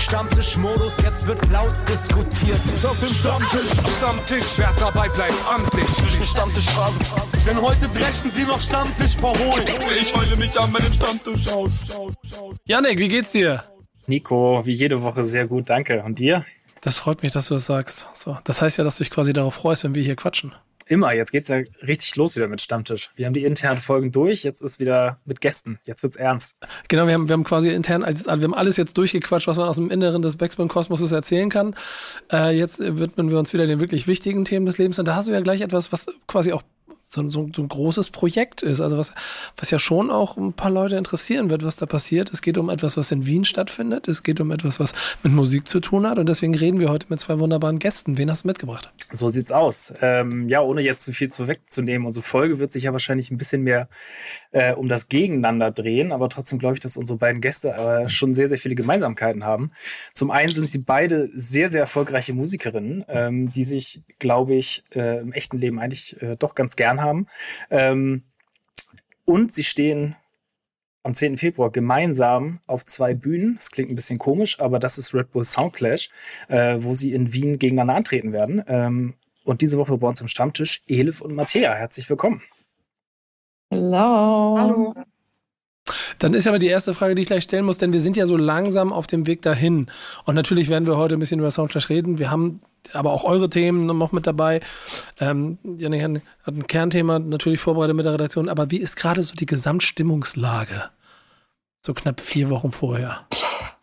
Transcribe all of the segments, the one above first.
Stammtischmodus, jetzt wird laut diskutiert. Auf dem Stammtisch, Stammtisch, wer dabei bleibt, amtlich. Stammtisch Denn heute dreschen sie noch Stammtisch verholen. Ich heule mich an meinem Stammtisch aus. Janik, wie geht's dir? Nico, wie jede Woche sehr gut, danke. Und dir? Das freut mich, dass du das sagst. So, das heißt ja, dass du dich quasi darauf freust, wenn wir hier quatschen. Immer, jetzt geht's ja richtig los wieder mit Stammtisch. Wir haben die internen Folgen durch, jetzt ist wieder mit Gästen. Jetzt wird's ernst. Genau, wir haben, wir haben quasi intern, wir haben alles jetzt durchgequatscht, was man aus dem Inneren des Backspin-Kosmoses erzählen kann. Äh, jetzt widmen wir uns wieder den wirklich wichtigen Themen des Lebens. Und da hast du ja gleich etwas, was quasi auch so, so, so ein großes Projekt ist. Also was, was ja schon auch ein paar Leute interessieren wird, was da passiert. Es geht um etwas, was in Wien stattfindet. Es geht um etwas, was mit Musik zu tun hat. Und deswegen reden wir heute mit zwei wunderbaren Gästen. Wen hast du mitgebracht? So sieht's aus. Ähm, ja, ohne jetzt zu viel zu wegzunehmen. Unsere Folge wird sich ja wahrscheinlich ein bisschen mehr äh, um das Gegeneinander drehen. Aber trotzdem glaube ich, dass unsere beiden Gäste äh, schon sehr, sehr viele Gemeinsamkeiten haben. Zum einen sind sie beide sehr, sehr erfolgreiche Musikerinnen, ähm, die sich, glaube ich, äh, im echten Leben eigentlich äh, doch ganz gern haben. Ähm, und sie stehen am 10. Februar gemeinsam auf zwei Bühnen. Das klingt ein bisschen komisch, aber das ist Red Bull Soundclash, äh, wo sie in Wien gegeneinander antreten werden. Ähm, und diese Woche bei uns im Stammtisch Elif und Mattea. Herzlich willkommen. Hallo. Hallo. Dann ist aber die erste Frage, die ich gleich stellen muss, denn wir sind ja so langsam auf dem Weg dahin. Und natürlich werden wir heute ein bisschen über Soundclash reden. Wir haben aber auch eure Themen noch mit dabei. Ähm, Janik hat ein Kernthema natürlich vorbereitet mit der Redaktion. Aber wie ist gerade so die Gesamtstimmungslage? So knapp vier Wochen vorher.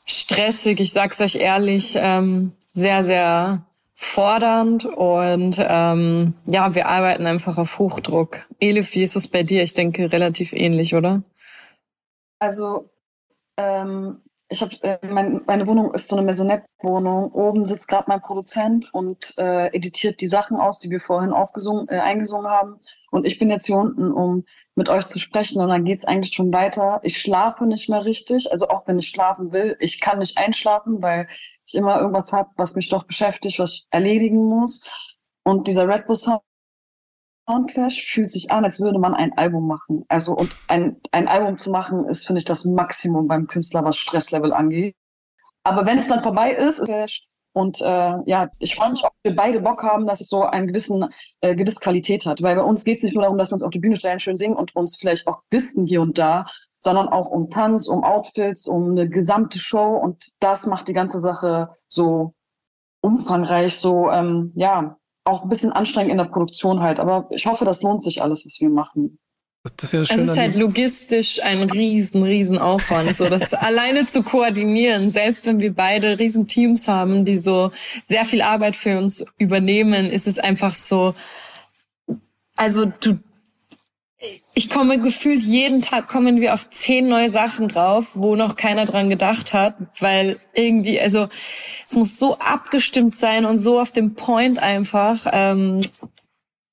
Stressig, ich sag's euch ehrlich. Ähm, sehr, sehr fordernd und ähm, ja, wir arbeiten einfach auf Hochdruck. Elif, wie ist es bei dir? Ich denke relativ ähnlich, oder? Also ähm, ich habe äh, mein, meine Wohnung ist so eine Maisonette-Wohnung. Oben sitzt gerade mein Produzent und äh, editiert die Sachen aus, die wir vorhin aufgesungen, äh, eingesungen haben. Und ich bin jetzt hier unten, um mit euch zu sprechen. Und dann geht's eigentlich schon weiter. Ich schlafe nicht mehr richtig. Also auch wenn ich schlafen will, ich kann nicht einschlafen, weil ich immer irgendwas habe, was mich doch beschäftigt, was ich erledigen muss. Und dieser Red Bull Sound Soundclash fühlt sich an, als würde man ein Album machen. Also und ein, ein Album zu machen, ist, finde ich, das Maximum beim Künstler, was Stresslevel angeht. Aber wenn es dann vorbei ist, ist und äh, ja, ich freue mich, ob wir beide Bock haben, dass es so gewissen äh, gewisse Qualität hat. Weil bei uns geht es nicht nur darum, dass wir uns auf die Bühne stellen, schön singen und uns vielleicht auch wissen hier und da, sondern auch um Tanz, um Outfits, um eine gesamte Show. Und das macht die ganze Sache so umfangreich, so ähm, ja, auch ein bisschen anstrengend in der Produktion halt. Aber ich hoffe, das lohnt sich alles, was wir machen. Das ist, ja es ist halt logistisch ein riesen, riesen Aufwand, so das alleine zu koordinieren. Selbst wenn wir beide riesen Teams haben, die so sehr viel Arbeit für uns übernehmen, ist es einfach so, also du, ich komme gefühlt jeden Tag kommen wir auf zehn neue Sachen drauf, wo noch keiner dran gedacht hat, weil irgendwie, also es muss so abgestimmt sein und so auf dem Point einfach. Ähm,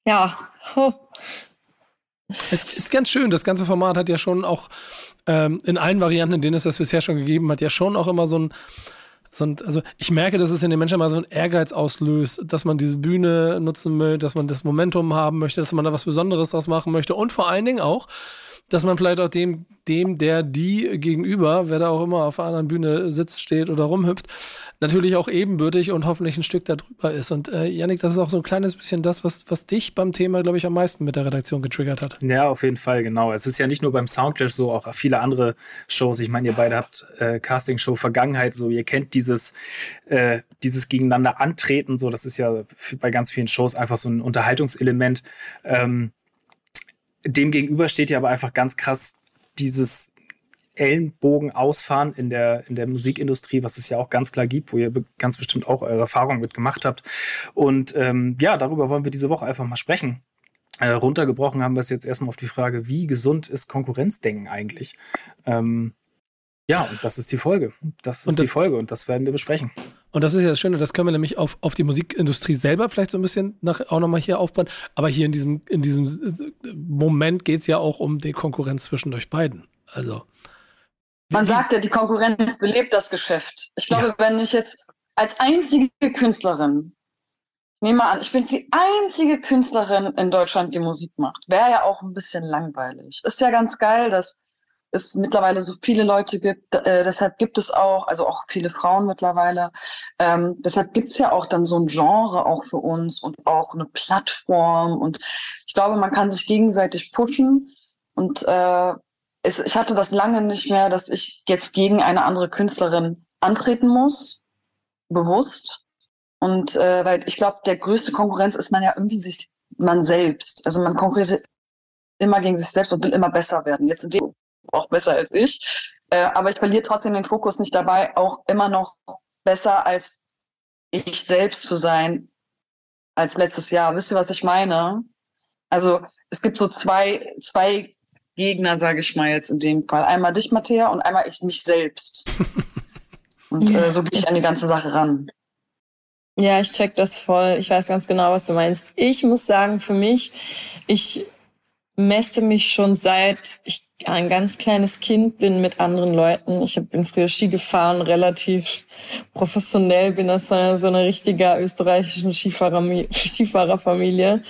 ja. Oh. Es ist ganz schön. Das ganze Format hat ja schon auch ähm, in allen Varianten, in denen es das bisher schon gegeben hat, ja schon auch immer so ein und also ich merke, dass es in den Menschen mal so einen Ehrgeiz auslöst, dass man diese Bühne nutzen möchte, dass man das Momentum haben möchte, dass man da was Besonderes draus machen möchte und vor allen Dingen auch, dass man vielleicht auch dem, dem, der die gegenüber, wer da auch immer auf einer anderen Bühne sitzt, steht oder rumhüpft, natürlich auch ebenbürtig und hoffentlich ein Stück darüber ist. Und äh, Yannick, das ist auch so ein kleines bisschen das, was, was dich beim Thema, glaube ich, am meisten mit der Redaktion getriggert hat. Ja, auf jeden Fall, genau. Es ist ja nicht nur beim Soundclash so, auch viele andere Shows. Ich meine, ihr beide habt äh, Castingshow Vergangenheit, so ihr kennt dieses, äh, dieses gegeneinander antreten, so das ist ja bei ganz vielen Shows einfach so ein Unterhaltungselement. Ähm, dem gegenüber steht ja aber einfach ganz krass dieses Ellenbogen ausfahren in der, in der Musikindustrie, was es ja auch ganz klar gibt, wo ihr ganz bestimmt auch eure Erfahrungen mit gemacht habt. Und ähm, ja, darüber wollen wir diese Woche einfach mal sprechen. Äh, runtergebrochen haben wir es jetzt erstmal auf die Frage, wie gesund ist Konkurrenzdenken eigentlich? Ähm, ja, und das ist die Folge. Das ist und die Folge und das werden wir besprechen. Und das ist ja das Schöne, das können wir nämlich auf, auf die Musikindustrie selber vielleicht so ein bisschen nach, auch nochmal hier aufbauen. Aber hier in diesem, in diesem Moment geht es ja auch um die Konkurrenz zwischen euch beiden. Also. Man sagt ja, die Konkurrenz belebt das Geschäft. Ich glaube, ja. wenn ich jetzt als einzige Künstlerin, nehme mal an, ich bin die einzige Künstlerin in Deutschland, die Musik macht, wäre ja auch ein bisschen langweilig. Ist ja ganz geil, dass es mittlerweile so viele Leute gibt, äh, deshalb gibt es auch, also auch viele Frauen mittlerweile, ähm, deshalb gibt es ja auch dann so ein Genre auch für uns und auch eine Plattform und ich glaube, man kann sich gegenseitig pushen und äh, es, ich hatte das lange nicht mehr, dass ich jetzt gegen eine andere Künstlerin antreten muss, bewusst. Und äh, weil ich glaube, der größte Konkurrenz ist man ja irgendwie sich man selbst. Also man konkurriert immer gegen sich selbst und will immer besser werden. Jetzt sind die auch besser als ich. Äh, aber ich verliere trotzdem den Fokus nicht dabei, auch immer noch besser als ich selbst zu sein als letztes Jahr. Wisst ihr, was ich meine? Also es gibt so zwei, zwei Gegner, sage ich mal jetzt in dem Fall. Einmal dich, Matthäa, und einmal ich mich selbst. und äh, so gehe ich an die ganze Sache ran. Ja, ich check das voll. Ich weiß ganz genau, was du meinst. Ich muss sagen, für mich, ich messe mich schon seit ich ein ganz kleines Kind bin mit anderen Leuten. Ich bin früher Ski gefahren, relativ professionell, bin aus so einer, so einer richtiger österreichischen Skifahrer, Skifahrerfamilie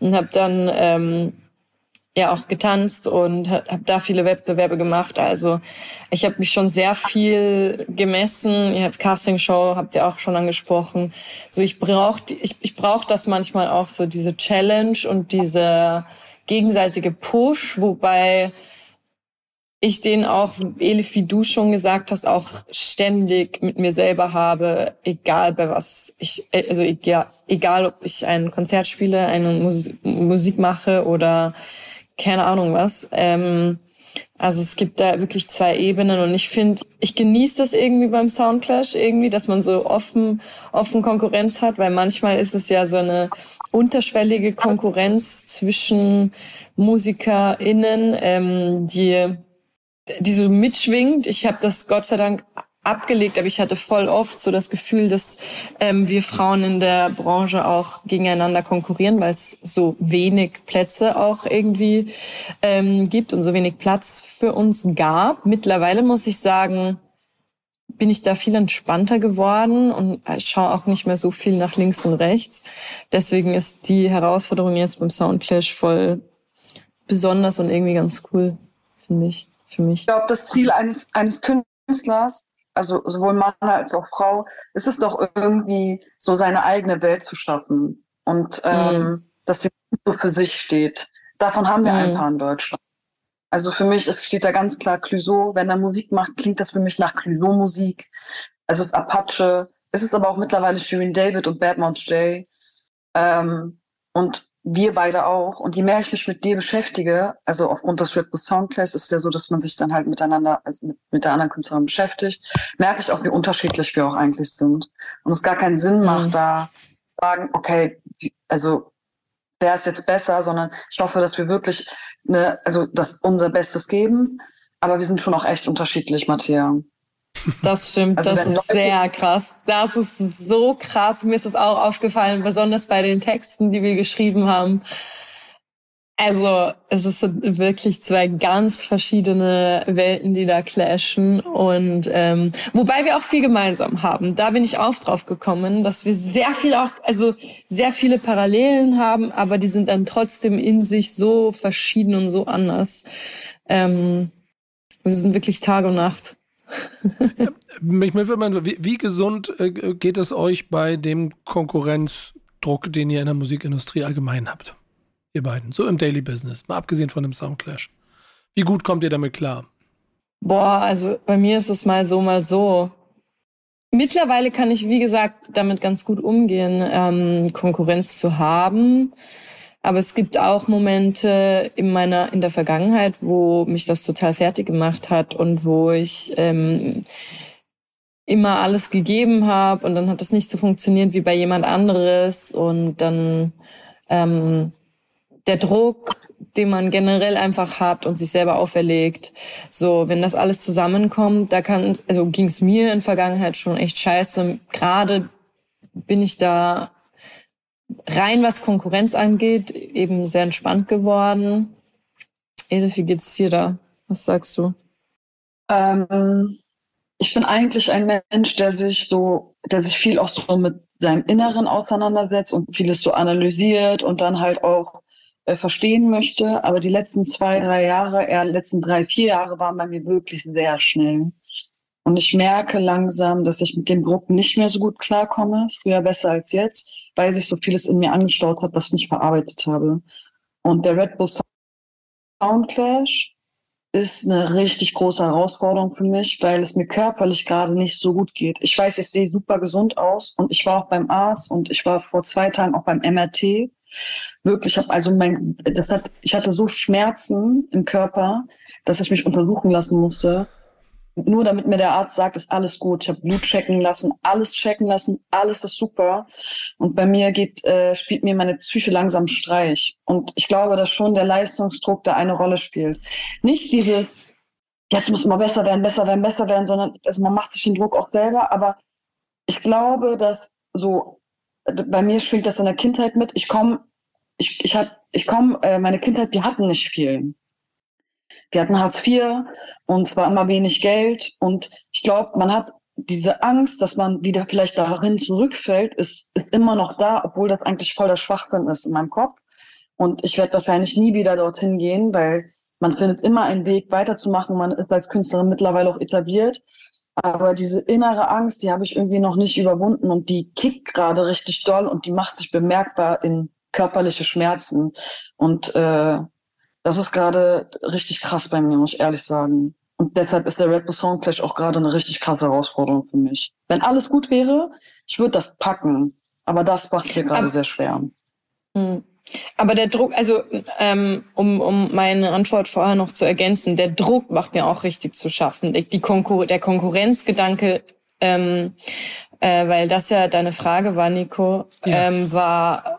und habe dann ähm, ja auch getanzt und habe da viele Wettbewerbe gemacht. Also ich habe mich schon sehr viel gemessen. Ihr habt Castingshow, habt ihr auch schon angesprochen. So ich brauche ich, ich brauch das manchmal auch so diese Challenge und diese gegenseitige Push, wobei ich den auch, Elif, wie du schon gesagt hast, auch ständig mit mir selber habe, egal bei was ich, also egal, egal ob ich ein Konzert spiele, eine Musik mache oder keine Ahnung was. Ähm, also es gibt da wirklich zwei Ebenen und ich finde, ich genieße das irgendwie beim Soundclash irgendwie, dass man so offen, offen Konkurrenz hat, weil manchmal ist es ja so eine unterschwellige Konkurrenz zwischen MusikerInnen, ähm, die, die so mitschwingt. Ich habe das Gott sei Dank abgelegt, aber ich hatte voll oft so das Gefühl, dass ähm, wir Frauen in der Branche auch gegeneinander konkurrieren, weil es so wenig Plätze auch irgendwie ähm, gibt und so wenig Platz für uns gab. Mittlerweile muss ich sagen, bin ich da viel entspannter geworden und schaue auch nicht mehr so viel nach links und rechts. Deswegen ist die Herausforderung jetzt beim Soundclash voll besonders und irgendwie ganz cool, finde ich, für mich. Ich glaube, das Ziel eines, eines Künstlers also sowohl Mann als auch Frau, ist es doch irgendwie so seine eigene Welt zu schaffen und ähm, mhm. dass die so für sich steht. Davon haben wir mhm. ein paar in Deutschland. Also für mich es steht da ganz klar Clouseau. Wenn er Musik macht, klingt das für mich nach Clouseau-Musik. Es ist Apache. Es ist aber auch mittlerweile Shirin David und Badmouth J. Ähm, und wir beide auch. Und je mehr ich mich mit dir beschäftige, also aufgrund des Rap Soundclays ist es ja so, dass man sich dann halt miteinander, also mit, mit der anderen Künstlerin beschäftigt, merke ich auch, wie unterschiedlich wir auch eigentlich sind. Und es gar keinen Sinn macht, mhm. da sagen, okay, also wer ist jetzt besser, sondern ich hoffe, dass wir wirklich eine, also das unser Bestes geben. Aber wir sind schon auch echt unterschiedlich, Matthias. Das stimmt, also das ist sehr krass. Das ist so krass. Mir ist es auch aufgefallen, besonders bei den Texten, die wir geschrieben haben. Also es ist wirklich zwei ganz verschiedene Welten, die da clashen und ähm, wobei wir auch viel gemeinsam haben. Da bin ich auch drauf gekommen, dass wir sehr viel auch, also sehr viele Parallelen haben, aber die sind dann trotzdem in sich so verschieden und so anders. Ähm, wir sind wirklich Tag und Nacht. Mich würde wie, wie gesund äh, geht es euch bei dem Konkurrenzdruck, den ihr in der Musikindustrie allgemein habt? Ihr beiden, so im Daily Business, mal abgesehen von dem Soundclash. Wie gut kommt ihr damit klar? Boah, also bei mir ist es mal so, mal so. Mittlerweile kann ich, wie gesagt, damit ganz gut umgehen, ähm, Konkurrenz zu haben. Aber es gibt auch Momente in meiner, in der Vergangenheit, wo mich das total fertig gemacht hat und wo ich ähm, immer alles gegeben habe und dann hat es nicht so funktioniert wie bei jemand anderes und dann ähm, der Druck, den man generell einfach hat und sich selber auferlegt. So, wenn das alles zusammenkommt, da kann, also ging es mir in Vergangenheit schon echt scheiße. Gerade bin ich da rein was Konkurrenz angeht, eben sehr entspannt geworden. Edith, wie geht's dir da? Was sagst du? Ähm, ich bin eigentlich ein Mensch, der sich so, der sich viel auch so mit seinem Inneren auseinandersetzt und vieles so analysiert und dann halt auch äh, verstehen möchte, aber die letzten zwei, drei Jahre, eher letzten drei, vier Jahre waren bei mir wirklich sehr schnell. Und ich merke langsam, dass ich mit dem Druck nicht mehr so gut klarkomme, früher besser als jetzt, weil sich so vieles in mir angestaut hat, was ich nicht verarbeitet habe. Und der Red Bull Soundclash ist eine richtig große Herausforderung für mich, weil es mir körperlich gerade nicht so gut geht. Ich weiß, ich sehe super gesund aus und ich war auch beim Arzt und ich war vor zwei Tagen auch beim MRT. Wirklich, ich habe also mein, das hat, ich hatte so Schmerzen im Körper, dass ich mich untersuchen lassen musste nur damit mir der Arzt sagt, ist alles gut. Ich habe Blut checken lassen, alles checken lassen, alles ist super. Und bei mir geht, äh, spielt mir meine Psyche langsam Streich. Und ich glaube, dass schon der Leistungsdruck da eine Rolle spielt. Nicht dieses, jetzt muss immer besser werden, besser werden, besser werden, sondern also man macht sich den Druck auch selber. Aber ich glaube, dass so, bei mir schwingt das in der Kindheit mit. Ich komme, ich, ich ich komme, äh, meine Kindheit, die hatten nicht viel. Wir hatten Hartz IV und zwar immer wenig Geld. Und ich glaube, man hat diese Angst, dass man wieder vielleicht darin zurückfällt, ist, ist immer noch da, obwohl das eigentlich voll der Schwachsinn ist in meinem Kopf. Und ich werde wahrscheinlich nie wieder dorthin gehen, weil man findet immer einen Weg weiterzumachen. Man ist als Künstlerin mittlerweile auch etabliert. Aber diese innere Angst, die habe ich irgendwie noch nicht überwunden und die kickt gerade richtig doll und die macht sich bemerkbar in körperliche Schmerzen. Und äh, das ist gerade richtig krass bei mir, muss ich ehrlich sagen. Und deshalb ist der Red Bull Song Clash auch gerade eine richtig krasse Herausforderung für mich. Wenn alles gut wäre, ich würde das packen. Aber das macht mir gerade sehr schwer. Hm. Aber der Druck, also ähm, um, um meine Antwort vorher noch zu ergänzen, der Druck macht mir auch richtig zu schaffen. Die Konkur der Konkurrenzgedanke, ähm, äh, weil das ja deine Frage war, Nico, ja. ähm, war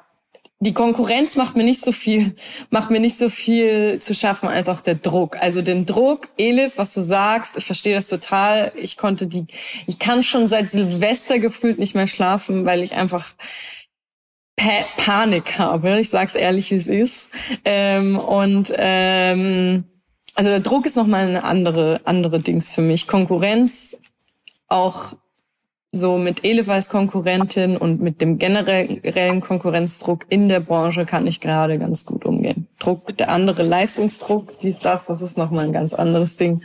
die Konkurrenz macht mir nicht so viel, macht mir nicht so viel zu schaffen als auch der Druck. Also den Druck, Elif, was du sagst, ich verstehe das total. Ich konnte die, ich kann schon seit Silvester gefühlt nicht mehr schlafen, weil ich einfach pa Panik habe. Ich sag's ehrlich, wie es ist. Ähm, und ähm, also der Druck ist nochmal eine andere, andere Dings für mich. Konkurrenz auch so mit Elif als Konkurrentin und mit dem generellen Konkurrenzdruck in der Branche kann ich gerade ganz gut umgehen. Druck, der andere Leistungsdruck, wie ist das, das ist nochmal ein ganz anderes Ding.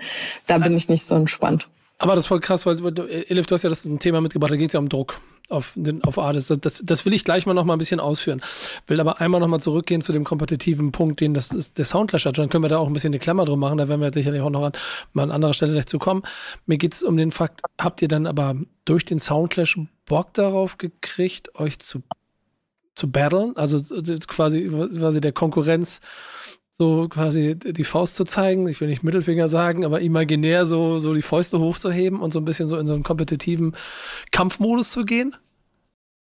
Da bin ich nicht so entspannt. Aber das ist voll krass, weil Elif, du hast ja das Thema mitgebracht, da geht es ja um Druck auf, auf Ades. Das, das will ich gleich mal noch mal ein bisschen ausführen. Will aber einmal noch mal zurückgehen zu dem kompetitiven Punkt, den das ist, der Soundclash hat. Dann können wir da auch ein bisschen eine Klammer drum machen. Da werden wir sicherlich auch noch an, mal an anderer Stelle gleich zu kommen. Mir geht es um den Fakt, habt ihr dann aber durch den Soundclash Bock darauf gekriegt, euch zu, zu battlen? Also quasi, quasi der Konkurrenz so quasi die Faust zu zeigen, ich will nicht Mittelfinger sagen, aber imaginär so, so die Fäuste hochzuheben und so ein bisschen so in so einen kompetitiven Kampfmodus zu gehen?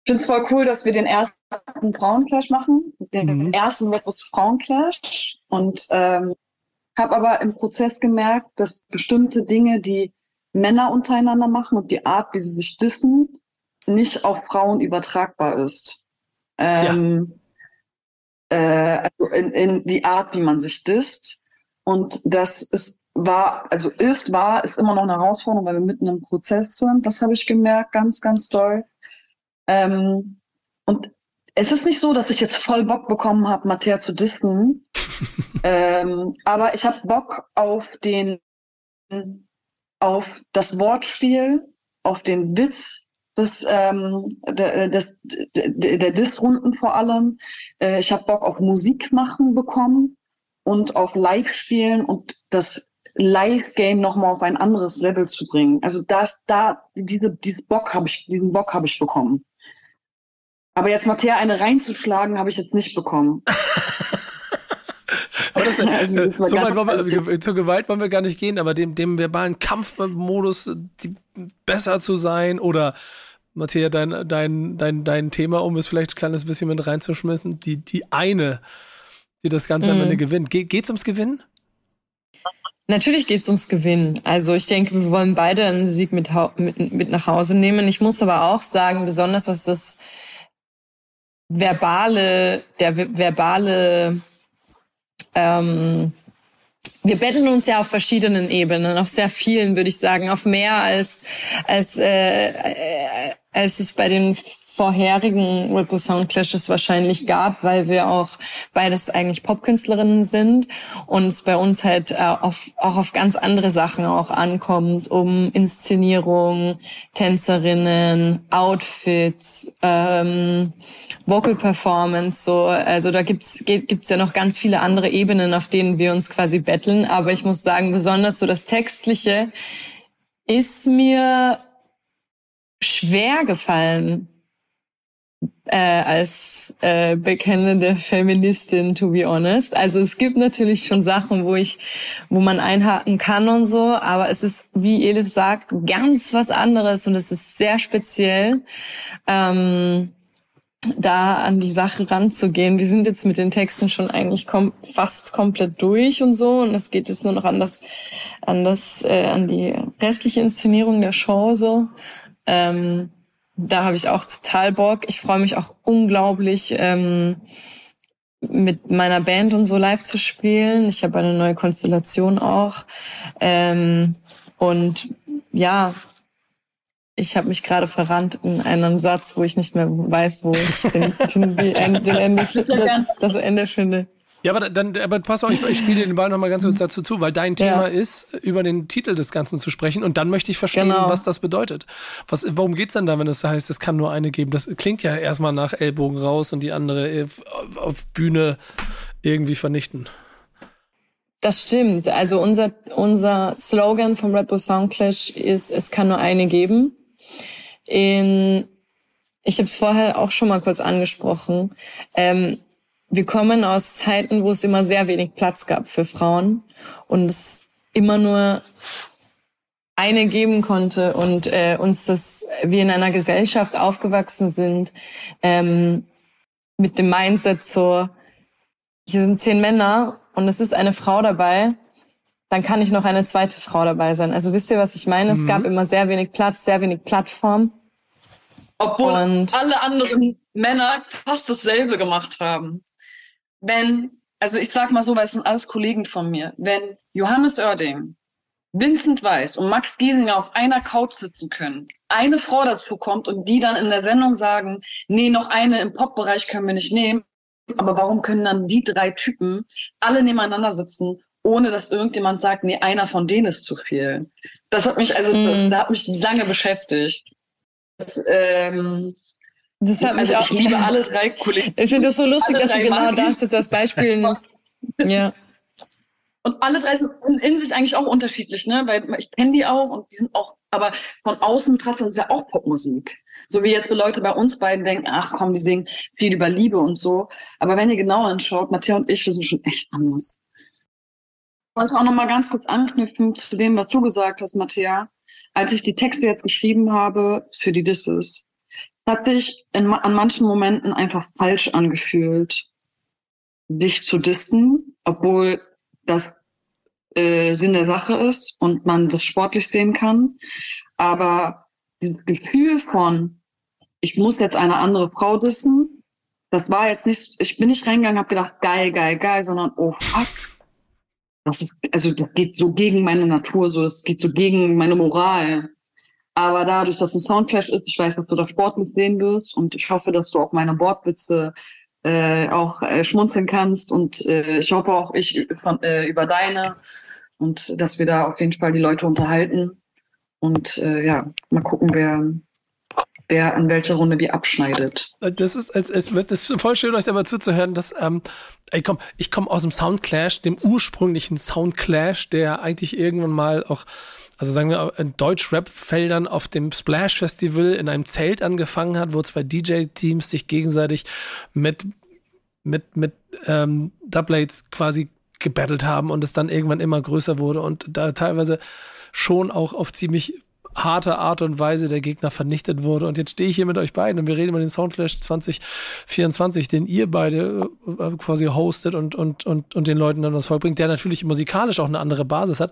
Ich finde es voll cool, dass wir den ersten Frauenclash machen, den mhm. ersten Red Bull Frauenclash und ähm, habe aber im Prozess gemerkt, dass bestimmte Dinge, die Männer untereinander machen und die Art, wie sie sich dissen, nicht auf Frauen übertragbar ist. Ähm, ja äh, also in, in die Art, wie man sich disst. Und das ist war, also ist, war, ist immer noch eine Herausforderung, weil wir mitten im Prozess sind. Das habe ich gemerkt, ganz, ganz toll. Ähm, und es ist nicht so, dass ich jetzt voll Bock bekommen habe, Mattea zu disten. ähm, aber ich habe Bock auf den, auf das Wortspiel, auf den Witz, des, ähm, der, des, der, Diss-Runden vor allem. Äh, ich habe Bock auf Musik machen bekommen und auf Live-Spielen und das Live-Game nochmal auf ein anderes Level zu bringen. Also das, da, diese, diesen Bock habe ich, diesen Bock habe ich bekommen. Aber jetzt Mattea eine reinzuschlagen, habe ich jetzt nicht bekommen. aber das, also, äh, so weit wollen wir, zur Gewalt wollen wir gar nicht gehen, aber dem, dem verbalen Kampfmodus die, besser zu sein oder Matthias, dein, dein, dein, dein Thema, um es vielleicht ein kleines bisschen mit reinzuschmissen, die, die eine, die das Ganze mhm. am Ende gewinnt. Ge geht's ums Gewinnen? Natürlich geht's ums Gewinnen. Also ich denke, wir wollen beide einen Sieg mit, mit, mit nach Hause nehmen. Ich muss aber auch sagen, besonders was das verbale, der verbale ähm, wir betteln uns ja auf verschiedenen Ebenen, auf sehr vielen, würde ich sagen, auf mehr als als äh, äh, als es bei den vorherigen Red Sound Clashes wahrscheinlich gab, weil wir auch beides eigentlich Popkünstlerinnen sind und es bei uns halt äh, auf, auch auf ganz andere Sachen auch ankommt, um Inszenierung, Tänzerinnen, Outfits, ähm, Vocal Performance, so, also da gibt's gibt's ja noch ganz viele andere Ebenen, auf denen wir uns quasi betteln, aber ich muss sagen, besonders so das Textliche ist mir schwer gefallen äh, als äh, bekennende Feministin, to be honest. Also es gibt natürlich schon Sachen, wo ich, wo man einhaken kann und so, aber es ist, wie Elif sagt, ganz was anderes und es ist sehr speziell. Ähm, da an die Sache ranzugehen. Wir sind jetzt mit den Texten schon eigentlich kom fast komplett durch und so und es geht jetzt nur noch an das, an das, äh, an die restliche Inszenierung der Show so. Ähm, da habe ich auch total Bock. Ich freue mich auch unglaublich, ähm, mit meiner Band und so live zu spielen. Ich habe eine neue Konstellation auch. Ähm, und ja, ich habe mich gerade verrannt in einem Satz, wo ich nicht mehr weiß, wo ich den, den, den, Ende, das Ende finde. Ja, aber dann, aber pass auf, ich, ich spiele den Ball nochmal ganz kurz dazu zu, weil dein Thema ja. ist, über den Titel des Ganzen zu sprechen und dann möchte ich verstehen, genau. was das bedeutet. Was, worum geht's denn da, wenn es heißt, es kann nur eine geben? Das klingt ja erstmal nach Ellbogen raus und die andere auf Bühne irgendwie vernichten. Das stimmt. Also unser, unser Slogan vom Red Bull Soundclash ist, es kann nur eine geben. In, ich habe es vorher auch schon mal kurz angesprochen. Ähm, wir kommen aus Zeiten, wo es immer sehr wenig Platz gab für Frauen und es immer nur eine geben konnte und äh, uns das wir in einer Gesellschaft aufgewachsen sind ähm, mit dem Mindset so hier sind zehn Männer und es ist eine Frau dabei dann kann ich noch eine zweite Frau dabei sein. Also wisst ihr was ich meine? Mhm. es gab immer sehr wenig Platz sehr wenig Plattform. Obwohl und alle anderen Männer fast dasselbe gemacht haben wenn, also ich sag mal so, weil es sind alles Kollegen von mir, wenn Johannes Oerding, Vincent Weiss und Max Giesinger auf einer Couch sitzen können, eine Frau dazu kommt und die dann in der Sendung sagen, nee, noch eine im Pop-Bereich können wir nicht nehmen, aber warum können dann die drei Typen alle nebeneinander sitzen, ohne dass irgendjemand sagt, nee, einer von denen ist zu viel? Das hat mich, also, mm. das, mhm. da hat mich lange beschäftigt. Das, ähm, das hat mich also auch. Ich liebe alle drei Kollegen. Ich finde das so lustig, dass du genau das jetzt als Beispiel nimmst. Ja. Und alle drei sind in sich eigentlich auch unterschiedlich, ne? Weil ich kenne die auch und die sind auch, aber von außen trotzdem ist ja auch Popmusik. So wie jetzt so Leute bei uns beiden denken, ach komm, die singen viel über Liebe und so. Aber wenn ihr genau anschaut, Matthias und ich, wir sind schon echt anders. Ich wollte auch noch mal ganz kurz anknüpfen zu dem, was du gesagt hast, Matthias. Als ich die Texte jetzt geschrieben habe für die Disses, es hat sich in, an manchen Momenten einfach falsch angefühlt, dich zu dissen, obwohl das äh, Sinn der Sache ist und man das sportlich sehen kann. Aber dieses Gefühl von, ich muss jetzt eine andere Frau dissen, das war jetzt nicht, ich bin nicht reingegangen, habe gedacht, geil, geil, geil, sondern oh fuck. Das ist, also das geht so gegen meine Natur, so, es geht so gegen meine Moral. Aber dadurch, dass es ein Soundclash ist, ich weiß, dass du das sportlich sehen wirst und ich hoffe, dass du auf meine Bordwitze äh, auch äh, schmunzeln kannst und äh, ich hoffe auch ich von, äh, über deine und dass wir da auf jeden Fall die Leute unterhalten und äh, ja, mal gucken, wer, wer in welcher Runde die abschneidet. Äh, das ist, es, es wird es ist voll schön, euch dabei zuzuhören, dass, ähm, ey, komm, ich komme aus dem Soundclash, dem ursprünglichen Soundclash, der eigentlich irgendwann mal auch also sagen wir, in Deutsch-Rap-Feldern auf dem Splash-Festival in einem Zelt angefangen hat, wo zwei DJ-Teams sich gegenseitig mit, mit, mit ähm, Dubplates quasi gebettelt haben und es dann irgendwann immer größer wurde und da teilweise schon auch auf ziemlich harte Art und Weise der Gegner vernichtet wurde. Und jetzt stehe ich hier mit euch beiden und wir reden über den Soundclash 2024, den ihr beide äh, quasi hostet und, und, und, und den Leuten dann was vorbringt, der natürlich musikalisch auch eine andere Basis hat.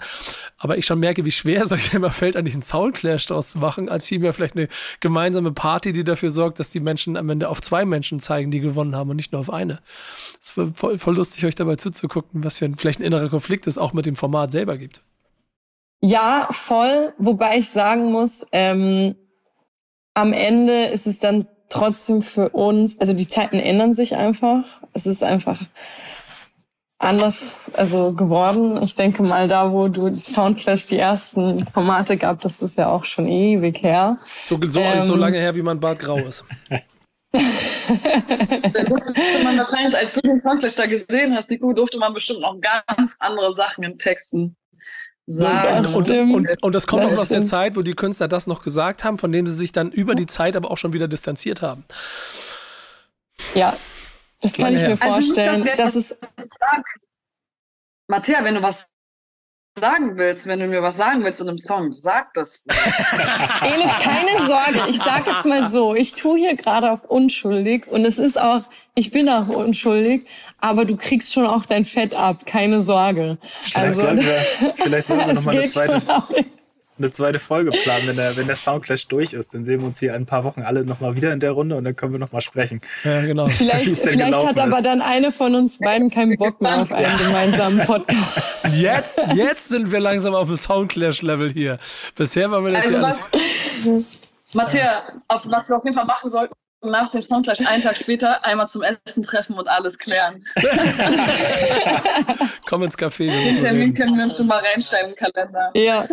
Aber ich schon merke, wie schwer es euch immer fällt, an diesen Soundclash draus zu machen, als vielmehr vielleicht eine gemeinsame Party, die dafür sorgt, dass die Menschen am Ende auf zwei Menschen zeigen, die gewonnen haben und nicht nur auf eine. Es ist voll, voll lustig, euch dabei zuzugucken, was für ein, vielleicht ein innerer Konflikt es auch mit dem Format selber gibt. Ja, voll. Wobei ich sagen muss, ähm, am Ende ist es dann trotzdem für uns, also die Zeiten ändern sich einfach. Es ist einfach anders also geworden. Ich denke mal, da wo du Soundclash die ersten Formate gab, das ist ja auch schon ewig her. So, so, ähm, so lange her, wie man Bart grau ist. da durfte man wahrscheinlich, als du den Soundclash da gesehen hast, Nico, durfte man bestimmt noch ganz andere Sachen in Texten sagen. Und, und, und, und, das kommt das auch aus der Zeit, wo die Künstler das noch gesagt haben, von dem sie sich dann über die Zeit aber auch schon wieder distanziert haben. Ja, das kann ich mir vorstellen. Also, das, das ist Matthäa, wenn du was sagen willst, wenn du mir was sagen willst in einem Song, sag das. Elif, keine Sorge. Ich sage jetzt mal so, ich tue hier gerade auf unschuldig und es ist auch, ich bin auch unschuldig, aber du kriegst schon auch dein Fett ab, keine Sorge. Vielleicht also, sollten wir, vielleicht sollten wir nochmal eine zweite, eine zweite Folge planen, wenn der, wenn der Soundclash durch ist. Dann sehen wir uns hier in ein paar Wochen alle nochmal wieder in der Runde und dann können wir nochmal sprechen. Ja, genau. Vielleicht, vielleicht hat aber dann eine von uns beiden keinen Bock mehr auf einen gemeinsamen Podcast. Jetzt, jetzt sind wir langsam auf dem Soundclash-Level hier. Bisher waren wir das also ja alles... Matthias, auf, was wir auf jeden Fall machen sollten, nach dem Soundclash einen Tag später einmal zum Essen treffen und alles klären. Komm ins Café. Den Termin können wir uns schon mal reinschreiben im Kalender. Ja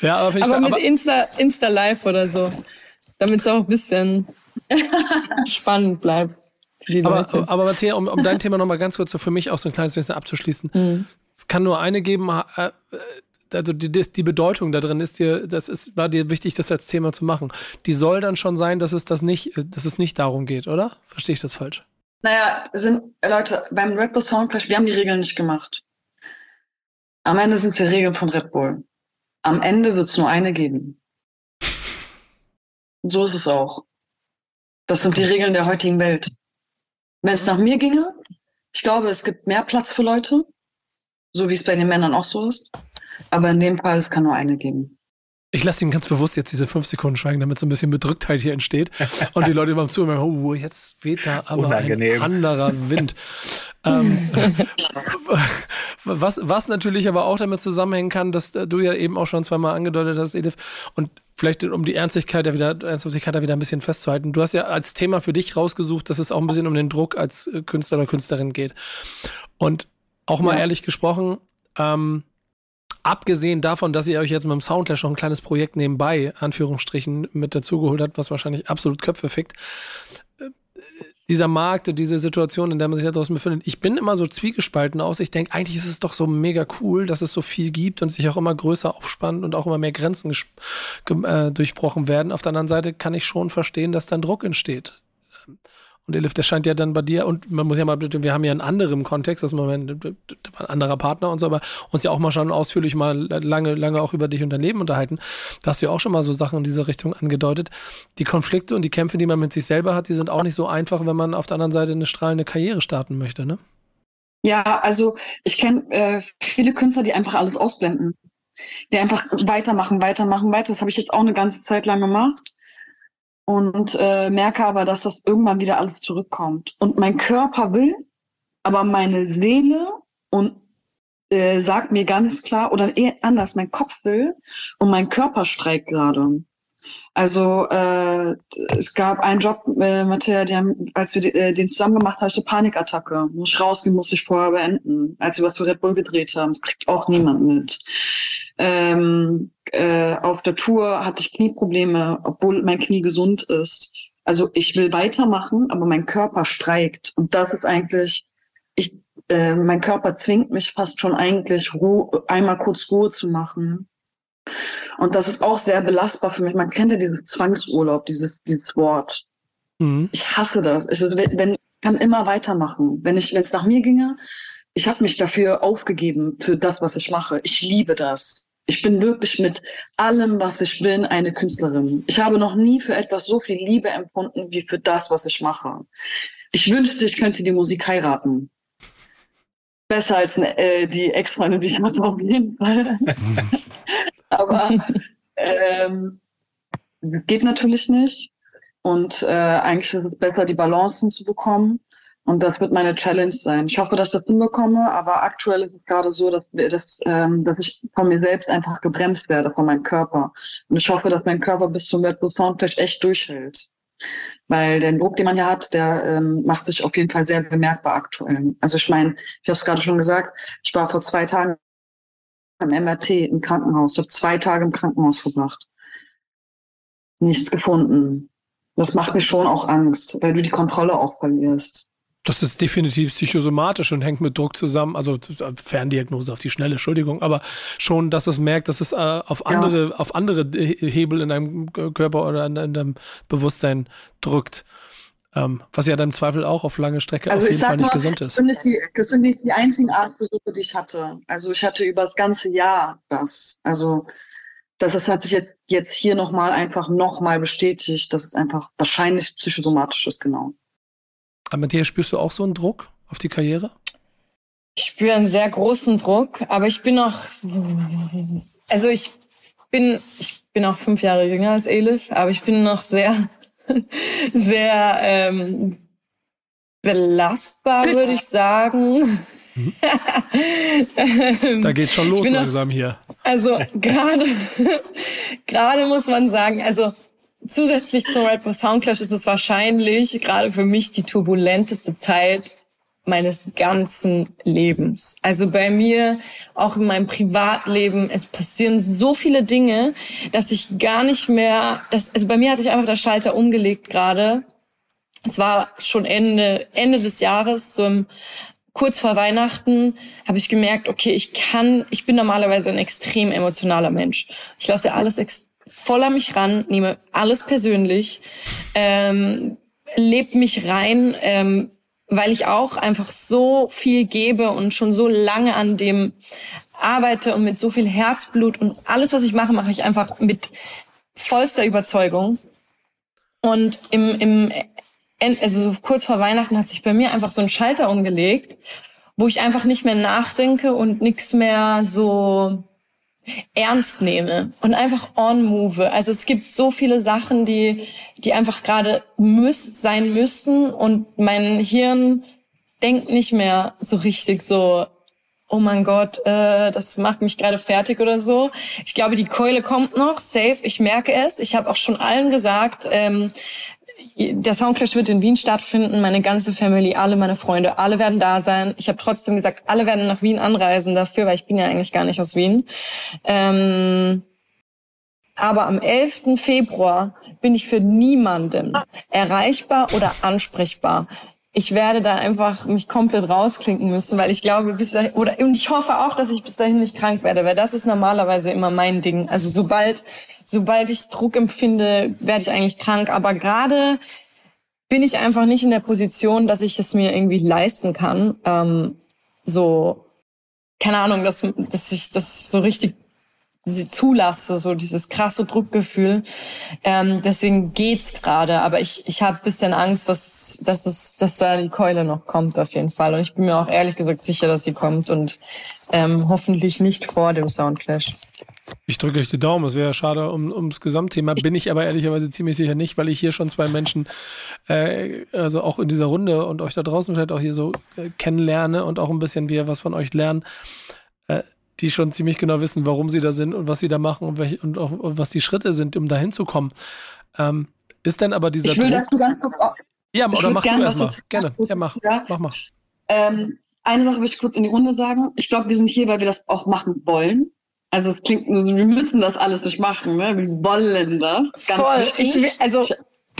ja, aber, aber mit aber Insta, Insta Live oder so. Damit es auch ein bisschen spannend bleibt. Aber, aber Matthäa, um, um dein Thema nochmal ganz kurz so für mich auch so ein kleines bisschen abzuschließen. Mhm. Es kann nur eine geben, äh, also die, die Bedeutung da drin ist dir, das ist, war dir wichtig, das als Thema zu machen. Die soll dann schon sein, dass es das nicht, dass es nicht darum geht, oder? Verstehe ich das falsch? Naja, sind, Leute, beim Red Bull Soundclash, wir haben die Regeln nicht gemacht. Am Ende sind es die Regeln von Red Bull. Am Ende wird es nur eine geben. So ist es auch. Das sind die Regeln der heutigen Welt. Wenn es nach mir ginge, ich glaube, es gibt mehr Platz für Leute, so wie es bei den Männern auch so ist. Aber in dem Fall, es kann nur eine geben. Ich lasse Ihnen ganz bewusst jetzt diese fünf Sekunden schweigen, damit so ein bisschen Bedrücktheit hier entsteht. Und die Leute beim Zuhören, oh, jetzt weht da aber Unangenehm. ein anderer Wind. ähm, was, was natürlich aber auch damit zusammenhängen kann, dass du ja eben auch schon zweimal angedeutet hast, Edith, und vielleicht um die Ernstigkeit da wieder, Ernsthaftigkeit da wieder ein bisschen festzuhalten. Du hast ja als Thema für dich rausgesucht, dass es auch ein bisschen um den Druck als Künstler oder Künstlerin geht. Und auch mal ja. ehrlich gesprochen, ähm, abgesehen davon, dass ihr euch jetzt mit dem Soundclash noch ein kleines Projekt nebenbei, Anführungsstrichen, mit dazugeholt habt, was wahrscheinlich absolut Köpfe fickt, äh, dieser Markt und diese Situation, in der man sich da draußen befindet, ich bin immer so zwiegespalten aus. Ich denke, eigentlich ist es doch so mega cool, dass es so viel gibt und sich auch immer größer aufspannt und auch immer mehr Grenzen äh, durchbrochen werden. Auf der anderen Seite kann ich schon verstehen, dass dann Druck entsteht. Und Elif, das scheint ja dann bei dir, und man muss ja mal, wir haben ja einen anderen Kontext, das ist ein anderer Partner und so, aber uns ja auch mal schon ausführlich mal lange, lange auch über dich und dein Leben unterhalten. Da hast du ja auch schon mal so Sachen in diese Richtung angedeutet. Die Konflikte und die Kämpfe, die man mit sich selber hat, die sind auch nicht so einfach, wenn man auf der anderen Seite eine strahlende Karriere starten möchte, ne? Ja, also ich kenne äh, viele Künstler, die einfach alles ausblenden. Die einfach weitermachen, weitermachen, weiter. Das habe ich jetzt auch eine ganze Zeit lang gemacht und äh, merke aber, dass das irgendwann wieder alles zurückkommt. Und mein Körper will, aber meine Seele und äh, sagt mir ganz klar, oder eher anders, mein Kopf will und mein Körper streikt gerade. Also äh, es gab einen Job, äh, Matthäa, die haben, als wir die, äh, den zusammen gemacht haben, eine Panikattacke. Muss ich rausgehen, muss ich vorher beenden. Als wir was für Red Bull gedreht haben, das kriegt auch niemand mit. Ähm, äh, auf der Tour hatte ich Knieprobleme, obwohl mein Knie gesund ist. Also ich will weitermachen, aber mein Körper streikt. Und das ist eigentlich, ich, äh, mein Körper zwingt mich fast schon eigentlich, Ruhe, einmal kurz Ruhe zu machen. Und das ist auch sehr belastbar für mich. Man kennt ja dieses Zwangsurlaub, dieses, dieses Wort. Mhm. Ich hasse das. Ich, wenn, kann immer weitermachen. Wenn ich, wenn es nach mir ginge, ich habe mich dafür aufgegeben, für das, was ich mache. Ich liebe das. Ich bin wirklich mit allem, was ich bin, eine Künstlerin. Ich habe noch nie für etwas so viel Liebe empfunden wie für das, was ich mache. Ich wünschte, ich könnte die Musik heiraten. Besser als äh, die Ex-Freundin, die ich hatte, auf jeden Fall. Aber ähm, geht natürlich nicht. Und äh, eigentlich ist es besser, die Balancen zu bekommen. Und das wird meine Challenge sein. Ich hoffe, dass ich das hinbekomme, aber aktuell ist es gerade so, dass, dass, ähm, dass ich von mir selbst einfach gebremst werde, von meinem Körper. Und ich hoffe, dass mein Körper bis zum Red Bull Soundclash echt durchhält. Weil der Druck, den man ja hat, der ähm, macht sich auf jeden Fall sehr bemerkbar aktuell. Also ich meine, ich habe es gerade schon gesagt, ich war vor zwei Tagen im MRT im Krankenhaus. Ich habe zwei Tage im Krankenhaus verbracht. Nichts gefunden. Das macht mir schon auch Angst, weil du die Kontrolle auch verlierst. Das ist definitiv psychosomatisch und hängt mit Druck zusammen. Also Ferndiagnose auf die schnelle, Entschuldigung, aber schon, dass es merkt, dass es äh, auf andere, ja. auf andere Hebel in deinem Körper oder in, in deinem Bewusstsein drückt. Ähm, was ja dann im Zweifel auch auf lange Strecke also auf jeden Fall nicht mal, gesund ist. Das sind nicht, die, das sind nicht die einzigen Arztbesuche, die ich hatte. Also ich hatte über das ganze Jahr das. Also das, das hat sich jetzt, jetzt hier nochmal einfach nochmal bestätigt, dass es einfach wahrscheinlich psychosomatisch ist, genau. Aber Matthias, spürst du auch so einen Druck auf die Karriere? Ich spüre einen sehr großen Druck, aber ich bin noch, also ich bin, ich bin auch fünf Jahre jünger als Elif, aber ich bin noch sehr, sehr ähm, belastbar, würde ich sagen. Mhm. da geht's schon los langsam noch, hier. Also gerade, gerade muss man sagen, also zusätzlich zum Red Bull Soundclash ist es wahrscheinlich gerade für mich die turbulenteste Zeit meines ganzen Lebens. Also bei mir, auch in meinem Privatleben, es passieren so viele Dinge, dass ich gar nicht mehr, das, also bei mir hatte ich einfach der Schalter umgelegt gerade. Es war schon Ende, Ende des Jahres, so im, kurz vor Weihnachten, habe ich gemerkt, okay, ich kann, ich bin normalerweise ein extrem emotionaler Mensch. Ich lasse alles voll an mich ran, nehme alles persönlich, ähm, lebe mich rein, ähm, weil ich auch einfach so viel gebe und schon so lange an dem arbeite und mit so viel Herzblut und alles, was ich mache, mache ich einfach mit vollster Überzeugung. Und im, im also so kurz vor Weihnachten hat sich bei mir einfach so ein Schalter umgelegt, wo ich einfach nicht mehr nachdenke und nichts mehr so ernst nehme und einfach on move. Also es gibt so viele Sachen, die, die einfach gerade müß, sein müssen und mein Hirn denkt nicht mehr so richtig so, oh mein Gott, äh, das macht mich gerade fertig oder so. Ich glaube, die Keule kommt noch, safe, ich merke es. Ich habe auch schon allen gesagt, ähm, der Soundclash wird in Wien stattfinden. Meine ganze Family, alle meine Freunde, alle werden da sein. Ich habe trotzdem gesagt, alle werden nach Wien anreisen dafür, weil ich bin ja eigentlich gar nicht aus Wien. Ähm, aber am 11. Februar bin ich für niemanden erreichbar oder ansprechbar ich werde da einfach mich komplett rausklinken müssen, weil ich glaube, bis dahin, oder und ich hoffe auch, dass ich bis dahin nicht krank werde, weil das ist normalerweise immer mein Ding. Also sobald, sobald ich Druck empfinde, werde ich eigentlich krank. Aber gerade bin ich einfach nicht in der Position, dass ich es mir irgendwie leisten kann, ähm, so keine Ahnung, dass, dass ich das so richtig zulasse, so dieses krasse Druckgefühl. Ähm, deswegen geht's gerade, aber ich, ich habe bisschen Angst, dass, dass, es, dass da die Keule noch kommt auf jeden Fall. Und ich bin mir auch ehrlich gesagt sicher, dass sie kommt und ähm, hoffentlich nicht vor dem Soundclash. Ich drücke euch die Daumen, es wäre schade um, ums Gesamtthema, bin ich aber ehrlicherweise ziemlich sicher nicht, weil ich hier schon zwei Menschen, äh, also auch in dieser Runde und euch da draußen vielleicht auch hier so äh, kennenlerne und auch ein bisschen wir was von euch lernen. Äh, die schon ziemlich genau wissen, warum sie da sind und was sie da machen und, welch, und auch und was die Schritte sind, um da hinzukommen. Ähm, ist denn aber dieser Ich will Druck, dazu ganz kurz auch, Ja, oder mach du erstmal. Gerne. Ja, mach. Ja. Mach mal. Ähm, eine Sache möchte ich kurz in die Runde sagen. Ich glaube, wir sind hier, weil wir das auch machen wollen. Also es klingt, wir müssen das alles nicht machen, ne? Wir wollen das. Ganz Voll. Ich will, also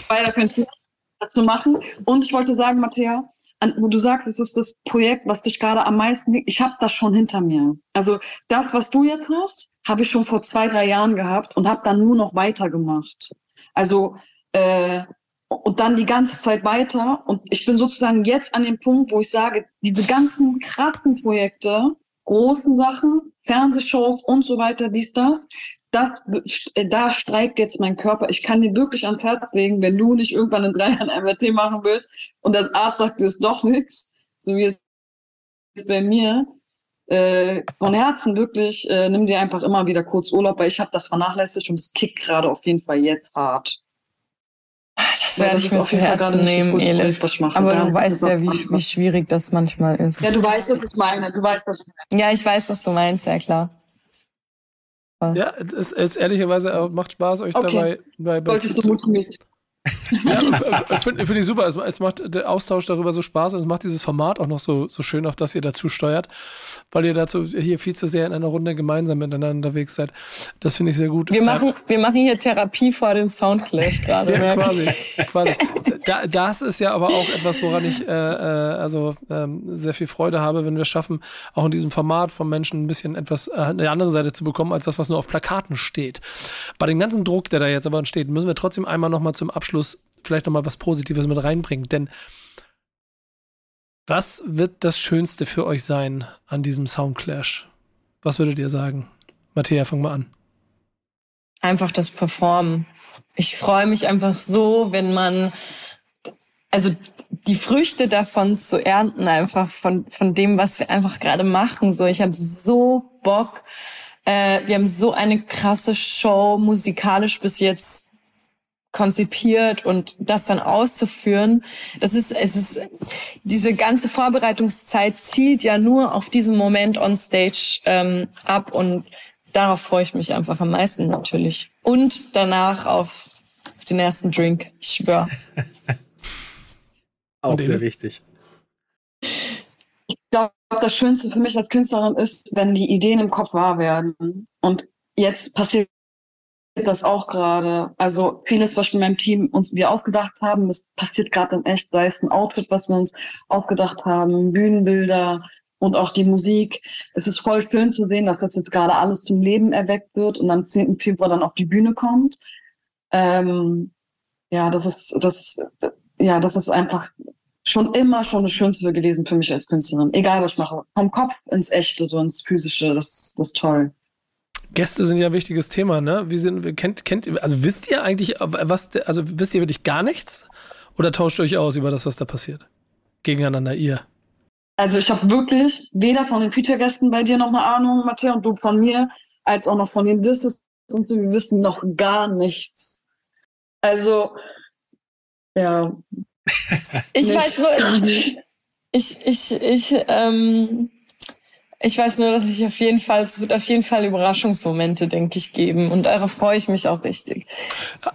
weiter könnt ihr dazu machen. Und ich wollte sagen, Matthäa, an, wo du sagst, es ist das Projekt, was dich gerade am meisten liegt. Ich habe das schon hinter mir. Also das, was du jetzt hast, habe ich schon vor zwei, drei Jahren gehabt und habe dann nur noch weitergemacht. Also äh, und dann die ganze Zeit weiter. Und ich bin sozusagen jetzt an dem Punkt, wo ich sage, diese ganzen krassen Projekte, großen Sachen, Fernsehshows und so weiter, dies, das, das, äh, da streikt jetzt mein Körper. Ich kann dir wirklich ans Herz legen, wenn du nicht irgendwann in drei Jahren MRT machen willst und das Arzt sagt, das ist doch nichts, so wie jetzt bei mir, äh, von Herzen wirklich, äh, nimm dir einfach immer wieder kurz Urlaub, weil ich habe das vernachlässigt und es kickt gerade auf jeden Fall jetzt hart. Das werde ich mir zu Herzen nehmen, Elif. Aber du weißt ja, wie, wie schwierig das manchmal ist. Ja, du weißt, was ich meine. Du weißt, was ich meine. Ja, ich weiß, was du meinst, ja klar. Ja, es ist ehrlicherweise macht Spaß, euch okay. dabei bei, bei Wollte ich so multimäßig. Ja, finde find ich super. Es, es, macht der Austausch darüber so Spaß und es macht dieses Format auch noch so, so schön, auf das ihr dazu steuert, weil ihr dazu hier viel zu sehr in einer Runde gemeinsam miteinander unterwegs seid. Das finde ich sehr gut. Wir machen, wir machen hier Therapie vor dem Soundclash gerade. ja, quasi. quasi. Da, das ist ja aber auch etwas, woran ich äh, äh, also ähm, sehr viel Freude habe, wenn wir es schaffen, auch in diesem Format von Menschen ein bisschen etwas äh, eine andere Seite zu bekommen, als das, was nur auf Plakaten steht. Bei dem ganzen Druck, der da jetzt aber entsteht, müssen wir trotzdem einmal nochmal zum Abschluss Abschluss vielleicht nochmal was Positives mit reinbringen. Denn was wird das Schönste für euch sein an diesem Soundclash? Was würdet ihr sagen? Matthäa, fang mal an. Einfach das Performen. Ich freue mich einfach so, wenn man, also die Früchte davon zu ernten, einfach von, von dem, was wir einfach gerade machen. So, ich habe so Bock. Äh, wir haben so eine krasse Show musikalisch bis jetzt konzipiert und das dann auszuführen, das ist, es ist, diese ganze Vorbereitungszeit zielt ja nur auf diesen Moment on stage ähm, ab und darauf freue ich mich einfach am meisten natürlich. Und danach auf, auf den ersten Drink, ich schwöre. Auch sehr wichtig. Ich glaube, das Schönste für mich als Künstlerin ist, wenn die Ideen im Kopf wahr werden. Und jetzt passiert das auch gerade. Also vieles, was wir in meinem Team uns wir aufgedacht haben, das passiert gerade in echt, sei es ein Outfit, was wir uns aufgedacht haben, Bühnenbilder und auch die Musik. Es ist voll schön zu sehen, dass das jetzt gerade alles zum Leben erweckt wird und am 10. Februar dann auf die Bühne kommt. Ähm, ja, das ist, das, ja, das ist einfach schon immer schon das Schönste gewesen für mich als Künstlerin. Egal, was ich mache. Vom Kopf ins Echte, so ins Physische, das, das ist toll. Gäste sind ja ein wichtiges Thema, ne? Wie sind, kennt, kennt, also wisst ihr eigentlich, was, also wisst ihr wirklich gar nichts? Oder tauscht ihr euch aus über das, was da passiert? Gegeneinander, ihr? Also ich habe wirklich weder von den Feature-Gästen bei dir noch eine Ahnung, Matthias, und du von mir, als auch noch von den Disses und so, wir wissen noch gar nichts. Also, ja. ich nichts. weiß nur, ich, ich, ich, ähm, ich weiß nur, dass ich auf jeden Fall, es wird auf jeden Fall Überraschungsmomente, denke ich, geben. Und darauf freue ich mich auch richtig.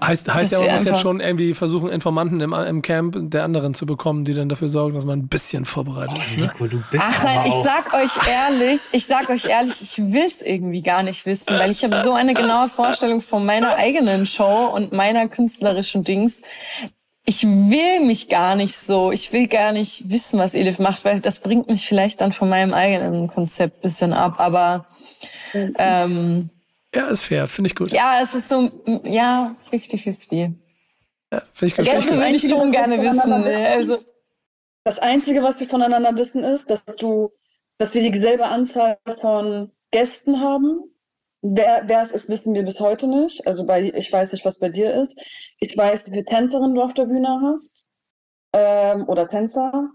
Heißt, heißt ja, man muss jetzt schon irgendwie versuchen, Informanten im, im Camp der anderen zu bekommen, die dann dafür sorgen, dass man ein bisschen vorbereitet ist. Ne? du bist Ach nein, ich sag euch ehrlich, ich sag euch ehrlich, ich will's irgendwie gar nicht wissen, weil ich habe so eine genaue Vorstellung von meiner eigenen Show und meiner künstlerischen Dings ich will mich gar nicht so, ich will gar nicht wissen, was Elif macht, weil das bringt mich vielleicht dann von meinem eigenen Konzept bisschen ab, aber ähm, ja, ist fair, finde ich gut. Ja, es ist so, ja, 50-50. Ja, finde ich gut. Das würde ich schon gerne wissen. Ne? Also. Das Einzige, was wir voneinander wissen, ist, dass du, dass wir dieselbe Anzahl von Gästen haben Wer, wer es ist, wissen wir bis heute nicht. Also bei, ich weiß nicht, was bei dir ist. Ich weiß, wie viele Tänzerinnen du auf der Bühne hast. Ähm, oder Tänzer.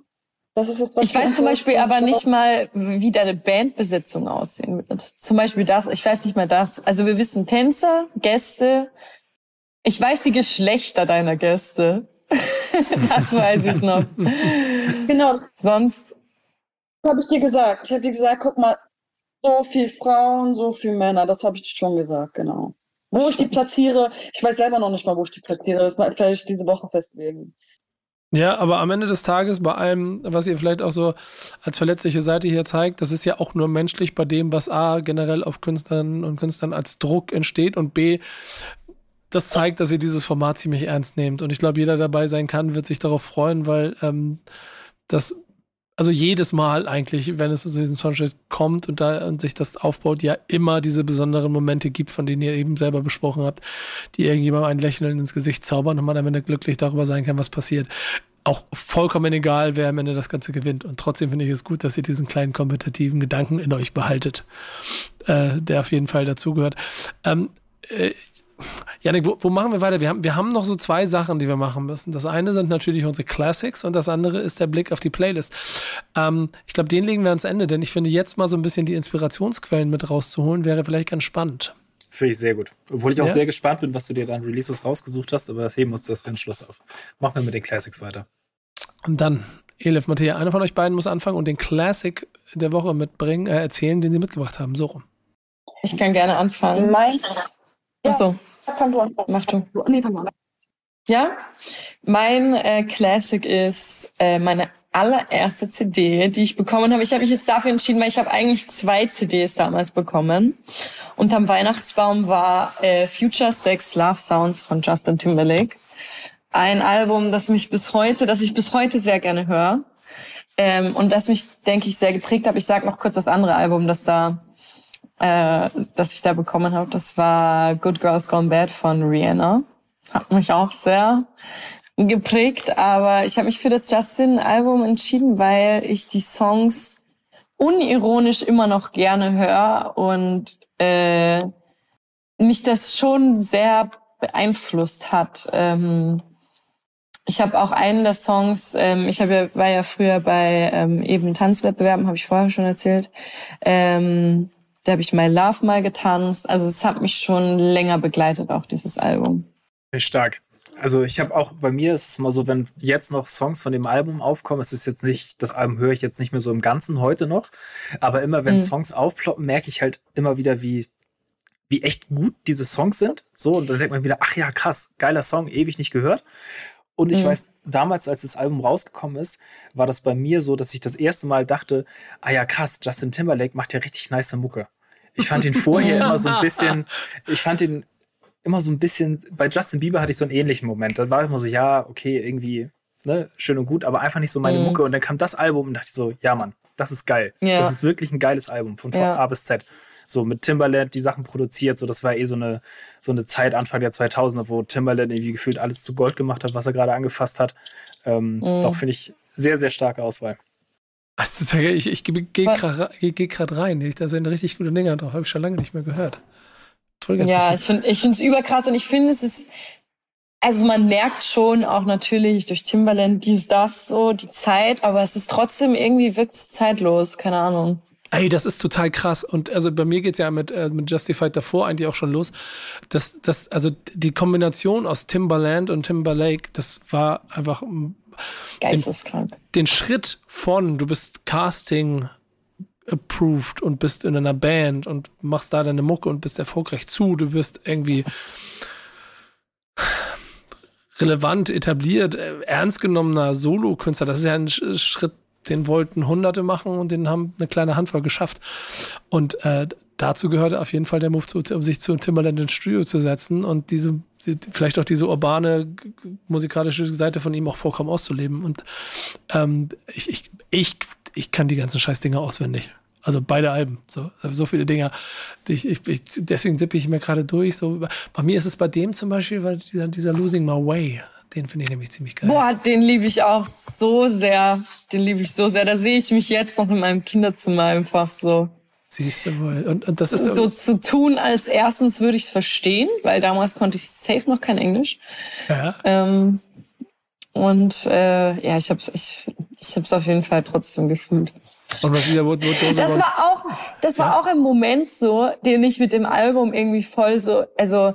Das ist das, was ich weiß zum Beispiel aber nicht mal, wie deine Bandbesetzung aussehen wird. Zum Beispiel das, ich weiß nicht mal das. Also wir wissen Tänzer, Gäste. Ich weiß die Geschlechter deiner Gäste. das weiß ich noch. Genau. Sonst. Habe ich dir gesagt. Ich habe dir gesagt, guck mal, so viel Frauen, so viel Männer, das habe ich schon gesagt, genau. Wo ich die platziere, ich weiß selber noch nicht mal, wo ich die platziere, das werde ich diese Woche festlegen. Ja, aber am Ende des Tages, bei allem, was ihr vielleicht auch so als verletzliche Seite hier zeigt, das ist ja auch nur menschlich bei dem, was A generell auf Künstlern und Künstlern als Druck entsteht und B, das zeigt, dass ihr dieses Format ziemlich ernst nehmt. Und ich glaube, jeder dabei sein kann, wird sich darauf freuen, weil ähm, das also jedes Mal eigentlich, wenn es zu diesem Soundtrack kommt und da und sich das aufbaut, ja immer diese besonderen Momente gibt, von denen ihr eben selber besprochen habt, die irgendjemandem ein Lächeln ins Gesicht zaubern und man am Ende glücklich darüber sein kann, was passiert. Auch vollkommen egal, wer am Ende das Ganze gewinnt. Und trotzdem finde ich es gut, dass ihr diesen kleinen kompetitiven Gedanken in euch behaltet, äh, der auf jeden Fall dazugehört. Ähm, äh, Janik, wo, wo, machen wir weiter? Wir haben, wir haben noch so zwei Sachen, die wir machen müssen. Das eine sind natürlich unsere Classics und das andere ist der Blick auf die Playlist. Ähm, ich glaube, den legen wir ans Ende, denn ich finde, jetzt mal so ein bisschen die Inspirationsquellen mit rauszuholen, wäre vielleicht ganz spannend. Finde ich sehr gut. Obwohl ich auch ja? sehr gespannt bin, was du dir dann Releases rausgesucht hast, aber das heben uns das für den Schluss auf. Machen wir mit den Classics weiter. Und dann, Elif, Matthäa, einer von euch beiden muss anfangen und den Classic der Woche mitbringen, äh, erzählen, den sie mitgebracht haben. So rum. Ich kann gerne anfangen. Mein Achso. Du an. Mach du. Nee, fang an. Ja, mein äh, Classic ist äh, meine allererste CD, die ich bekommen habe. Ich habe mich jetzt dafür entschieden, weil ich habe eigentlich zwei CDs damals bekommen. Und am Weihnachtsbaum war äh, Future Sex Love Sounds von Justin Timberlake. Ein Album, das mich bis heute, das ich bis heute sehr gerne höre. Ähm, und das mich, denke ich, sehr geprägt hat. Ich sage noch kurz das andere Album, das da, äh, das ich da bekommen habe. Das war Good Girls Gone Bad von Rihanna. Hat mich auch sehr geprägt, aber ich habe mich für das Justin-Album entschieden, weil ich die Songs unironisch immer noch gerne höre und äh, mich das schon sehr beeinflusst hat. Ähm, ich habe auch einen der Songs, ähm, ich hab ja, war ja früher bei ähm, eben Tanzwettbewerben, habe ich vorher schon erzählt. Ähm, da habe ich My Love mal getanzt. Also es hat mich schon länger begleitet, auch dieses Album. Stark. Also ich habe auch, bei mir ist es mal so, wenn jetzt noch Songs von dem Album aufkommen, es ist jetzt nicht, das Album höre ich jetzt nicht mehr so im Ganzen heute noch, aber immer wenn mhm. Songs aufploppen, merke ich halt immer wieder, wie, wie echt gut diese Songs sind. So, und dann denkt man wieder, ach ja, krass, geiler Song, ewig nicht gehört. Und ich mhm. weiß, damals, als das Album rausgekommen ist, war das bei mir so, dass ich das erste Mal dachte, ah ja, krass, Justin Timberlake macht ja richtig nice Mucke. Ich fand ihn vorher immer so ein bisschen, ich fand ihn immer so ein bisschen, bei Justin Bieber hatte ich so einen ähnlichen Moment. Da war ich immer so, ja, okay, irgendwie, ne, schön und gut, aber einfach nicht so meine mhm. Mucke. Und dann kam das Album und dachte ich so, ja, Mann, das ist geil. Ja. Das ist wirklich ein geiles Album von ja. A bis Z. So mit Timbaland die Sachen produziert, so das war eh so eine, so eine Zeit Anfang der 2000er, wo Timbaland irgendwie gefühlt alles zu Gold gemacht hat, was er gerade angefasst hat. Ähm, mhm. Doch finde ich sehr, sehr starke Auswahl. Also, ich, ich gehe gerade geh rein. Da sind richtig gute Dinger drauf. Habe ich schon lange nicht mehr gehört. Ja, ich finde ich finde es überkrass und ich finde es ist also man merkt schon auch natürlich durch Timberland dies das so die Zeit, aber es ist trotzdem irgendwie wird's zeitlos, keine Ahnung. Ey, das ist total krass. Und also bei mir geht's ja mit, äh, mit Justified davor eigentlich auch schon los. Das, das, also die Kombination aus Timberland und Timberlake, das war einfach geisteskrank. Den, den Schritt von, du bist Casting approved und bist in einer Band und machst da deine Mucke und bist erfolgreich zu, du wirst irgendwie relevant, etabliert, äh, ernst genommener Solo-Künstler. Das ist ja ein Schritt, den wollten Hunderte machen und den haben eine kleine Handvoll geschafft. Und äh, dazu gehörte auf jeden Fall der Move, zu, um sich zu Timberland ins Studio zu setzen und diese vielleicht auch diese urbane musikalische Seite von ihm auch vollkommen auszuleben. Und ähm, ich, ich, ich ich kann die ganzen Scheißdinger auswendig. Also beide Alben, so, so viele Dinger. Ich, ich, ich, deswegen sippe ich mir gerade durch. So. Bei mir ist es bei dem zum Beispiel, weil dieser, dieser Losing My Way, den finde ich nämlich ziemlich geil. Boah, den liebe ich auch so sehr. Den liebe ich so sehr. Da sehe ich mich jetzt noch in meinem Kinderzimmer einfach so. Siehst du wohl. Und, und das ist so, so zu tun, als erstens würde ich es verstehen, weil damals konnte ich safe noch kein Englisch. Ja. Ähm, und äh, ja, ich habe ich, ich hab's auf jeden Fall trotzdem gefühlt. Und was wieder wurde, wurde Das war auch, das war ja? auch ein Moment so, den ich mit dem Album irgendwie voll so, also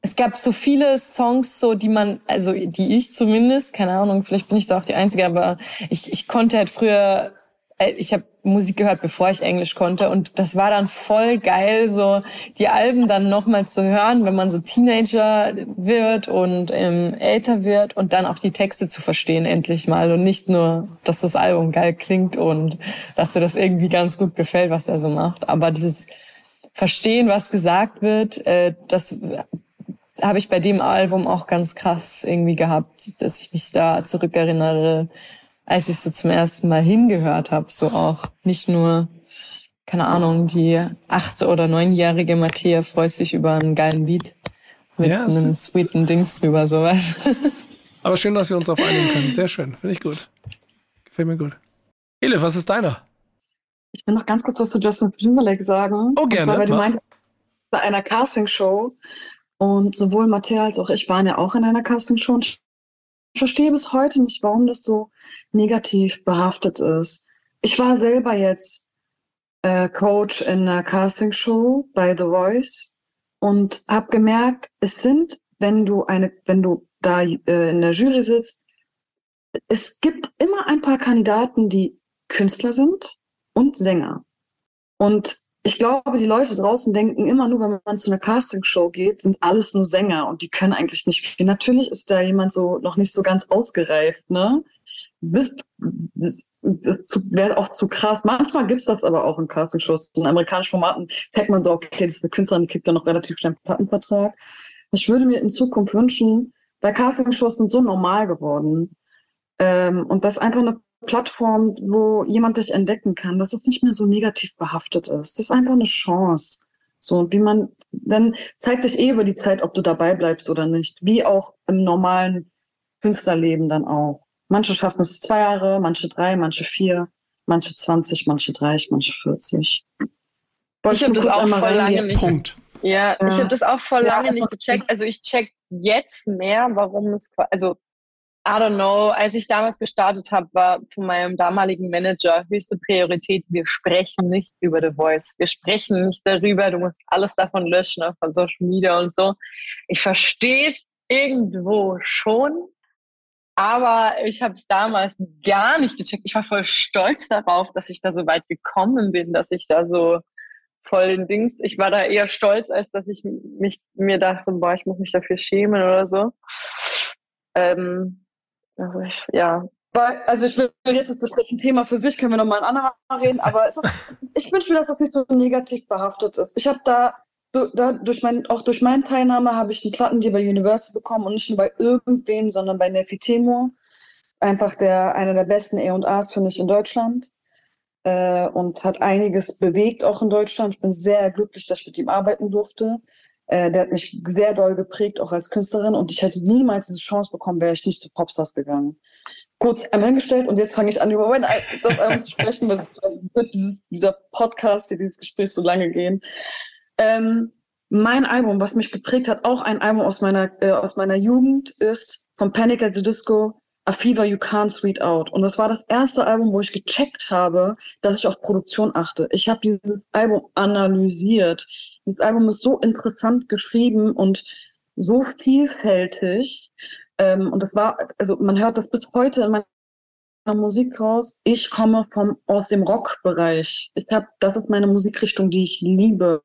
es gab so viele Songs, so die man, also die ich zumindest, keine Ahnung, vielleicht bin ich da auch die Einzige, aber ich, ich konnte halt früher äh, ich habe Musik gehört, bevor ich Englisch konnte. Und das war dann voll geil, so die Alben dann nochmal zu hören, wenn man so Teenager wird und ähm, älter wird und dann auch die Texte zu verstehen endlich mal und nicht nur, dass das Album geil klingt und dass dir das irgendwie ganz gut gefällt, was er so macht, aber dieses Verstehen, was gesagt wird, äh, das habe ich bei dem Album auch ganz krass irgendwie gehabt, dass ich mich da zurückerinnere, als ich so zum ersten Mal hingehört habe, so auch nicht nur, keine Ahnung, die acht- oder neunjährige Matthäa freut sich über einen geilen Beat mit ja, einem sweeten Dings drüber, sowas. Aber schön, dass wir uns auf einigen können. Sehr schön. Finde ich gut. Gefällt mir gut. Ele, was ist deiner? Ich will noch ganz kurz was zu Justin Timberlake sagen. Oh, gerne. Und zwar, weil du meintest, bei einer Castingshow und sowohl Matthäa als auch ich waren ja auch in einer Castingshow und ich verstehe bis heute nicht, warum das so negativ behaftet ist. Ich war selber jetzt äh, Coach in einer Castingshow bei The Voice und habe gemerkt, es sind, wenn du eine, wenn du da äh, in der Jury sitzt, es gibt immer ein paar Kandidaten, die Künstler sind und Sänger. Und ich glaube, die Leute draußen denken immer nur, wenn man zu einer Castingshow geht, sind alles nur Sänger und die können eigentlich nicht spielen. Natürlich ist da jemand so noch nicht so ganz ausgereift, ne? Das, das, wäre auch zu krass. Manchmal gibt es das aber auch in Castingshows. In amerikanischen Formaten merkt man so, okay, das ist eine Künstlerin, die kriegt dann noch relativ schnell einen Plattenvertrag. Ich würde mir in Zukunft wünschen, weil Castingshows sind so normal geworden. Ähm, und das einfach eine Plattform, wo jemand dich entdecken kann, dass es nicht mehr so negativ behaftet ist. Das ist einfach eine Chance. So, wie man, dann zeigt sich eh über die Zeit, ob du dabei bleibst oder nicht. Wie auch im normalen Künstlerleben dann auch. Manche schaffen es zwei Jahre, manche drei, manche vier, manche 20, manche 30, manche 40. Wollte ich habe das auch voll lange nicht. Punkt. Ja, ja. ich habe das auch voll lange nicht gecheckt. Also ich check jetzt mehr, warum es, also I don't know, als ich damals gestartet habe, war von meinem damaligen Manager höchste Priorität, wir sprechen nicht über The Voice. Wir sprechen nicht darüber, du musst alles davon löschen, ne, von Social Media und so. Ich verstehe es irgendwo schon, aber ich habe es damals gar nicht gecheckt. Ich war voll stolz darauf, dass ich da so weit gekommen bin, dass ich da so voll den Dings, ich war da eher stolz, als dass ich mich, mir dachte, boah, ich muss mich dafür schämen oder so. Ähm, also ich, ja. Also ich will jetzt ist das ein Thema für sich, können wir nochmal ein anderer reden, aber ist, ich wünsche mir, dass das nicht so negativ behaftet ist. Ich habe da, da durch mein, auch durch meine Teilnahme habe ich einen Plattendeal bei Universal bekommen und nicht nur bei irgendwem, sondern bei Nefi Temur. Ist einfach der, einer der besten E&As, finde ich, in Deutschland. Äh, und hat einiges bewegt, auch in Deutschland. Ich bin sehr glücklich, dass ich mit ihm arbeiten durfte. Äh, der hat mich sehr doll geprägt, auch als Künstlerin. Und ich hätte niemals diese Chance bekommen, wäre ich nicht zu Popstars gegangen. Kurz einmal hingestellt und jetzt fange ich an, über mein, das Album zu sprechen, weil wird dieses, dieser Podcast, hier, dieses Gespräch so lange gehen. Ähm, mein Album, was mich geprägt hat, auch ein Album aus meiner, äh, aus meiner Jugend, ist von Panic at the Disco, A Fever You Can't Sweet Out. Und das war das erste Album, wo ich gecheckt habe, dass ich auf Produktion achte. Ich habe dieses Album analysiert. Dieses Album ist so interessant geschrieben und so vielfältig. Ähm, und das war, also man hört das bis heute in meiner Musik raus. Ich komme vom, aus dem Rockbereich. Ich habe, das ist meine Musikrichtung, die ich liebe.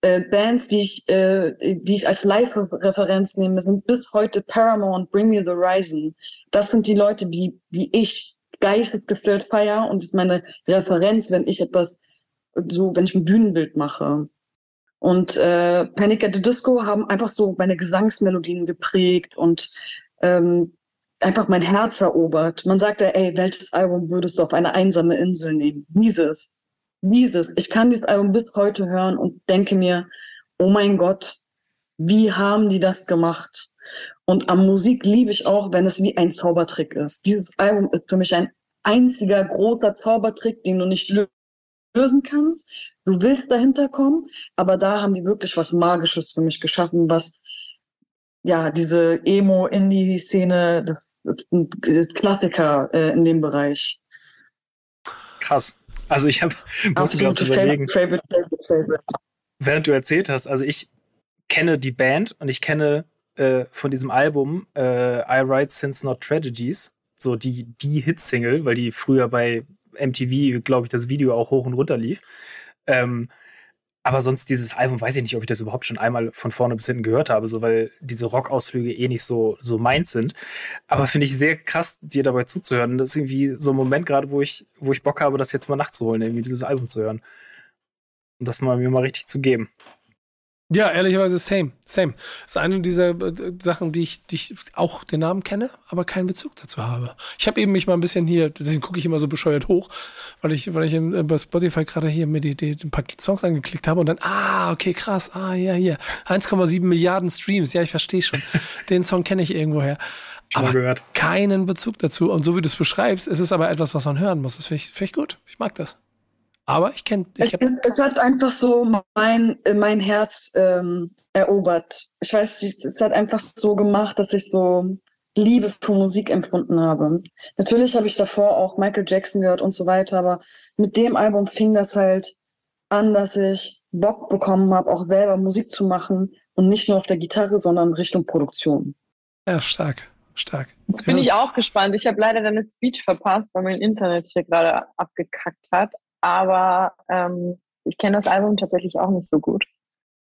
Äh, Bands, die ich, äh, die ich als Live-Referenz nehme, sind bis heute Paramore und Bring Me the Horizon. Das sind die Leute, die, die ich geistesgestört feier und ist meine Referenz, wenn ich etwas so, wenn ich ein Bühnenbild mache. Und äh, Panic at the Disco haben einfach so meine Gesangsmelodien geprägt und ähm, einfach mein Herz erobert. Man sagte, ey, welches Album würdest du auf eine einsame Insel nehmen? Dieses. Dieses. Ich kann dieses Album bis heute hören und denke mir, oh mein Gott, wie haben die das gemacht? Und am Musik liebe ich auch, wenn es wie ein Zaubertrick ist. Dieses Album ist für mich ein einziger großer Zaubertrick, den du nicht lösen kannst. Du willst dahinter kommen, aber da haben die wirklich was Magisches für mich geschaffen, was ja diese Emo-Indie-Szene, Klassiker äh, in dem Bereich. Krass. Also ich habe musste gerade überlegen, favorite, favorite, favorite. während du erzählt hast, also ich kenne die Band und ich kenne äh, von diesem Album äh, I Write Since Not Tragedies, so die, die Hitsingle, weil die früher bei MTV, glaube ich, das Video auch hoch und runter lief. Ähm, aber sonst dieses Album, weiß ich nicht, ob ich das überhaupt schon einmal von vorne bis hinten gehört habe, so weil diese Rockausflüge eh nicht so, so meins sind. Aber finde ich sehr krass, dir dabei zuzuhören. Das ist irgendwie so ein Moment gerade, wo ich, wo ich Bock habe, das jetzt mal nachzuholen, irgendwie dieses Album zu hören. Und das mal mir mal richtig zu geben. Ja, ehrlicherweise same, same. Das ist eine dieser äh, Sachen, die ich, die ich auch den Namen kenne, aber keinen Bezug dazu habe. Ich habe eben mich mal ein bisschen hier, deswegen gucke ich immer so bescheuert hoch, weil ich, weil ich in, äh, bei Spotify gerade hier mir die, die, ein paar Songs angeklickt habe und dann, ah, okay, krass, ah, ja, hier. 1,7 Milliarden Streams, ja, ich verstehe schon. den Song kenne ich irgendwoher. Schon aber gehört. keinen Bezug dazu. Und so wie du es beschreibst, ist es aber etwas, was man hören muss. Das finde ich, find ich gut. Ich mag das. Aber ich kenne. Es, es, hat einfach so mein, mein Herz ähm, erobert. Ich weiß, es hat einfach so gemacht, dass ich so Liebe für Musik empfunden habe. Natürlich habe ich davor auch Michael Jackson gehört und so weiter, aber mit dem Album fing das halt an, dass ich Bock bekommen habe, auch selber Musik zu machen und nicht nur auf der Gitarre, sondern Richtung Produktion. Ja, stark, stark. Jetzt bin ich auch gespannt. Ich habe leider deine Speech verpasst, weil mein Internet hier gerade abgekackt hat. Aber ähm, Ich kenne das Album tatsächlich auch nicht so gut.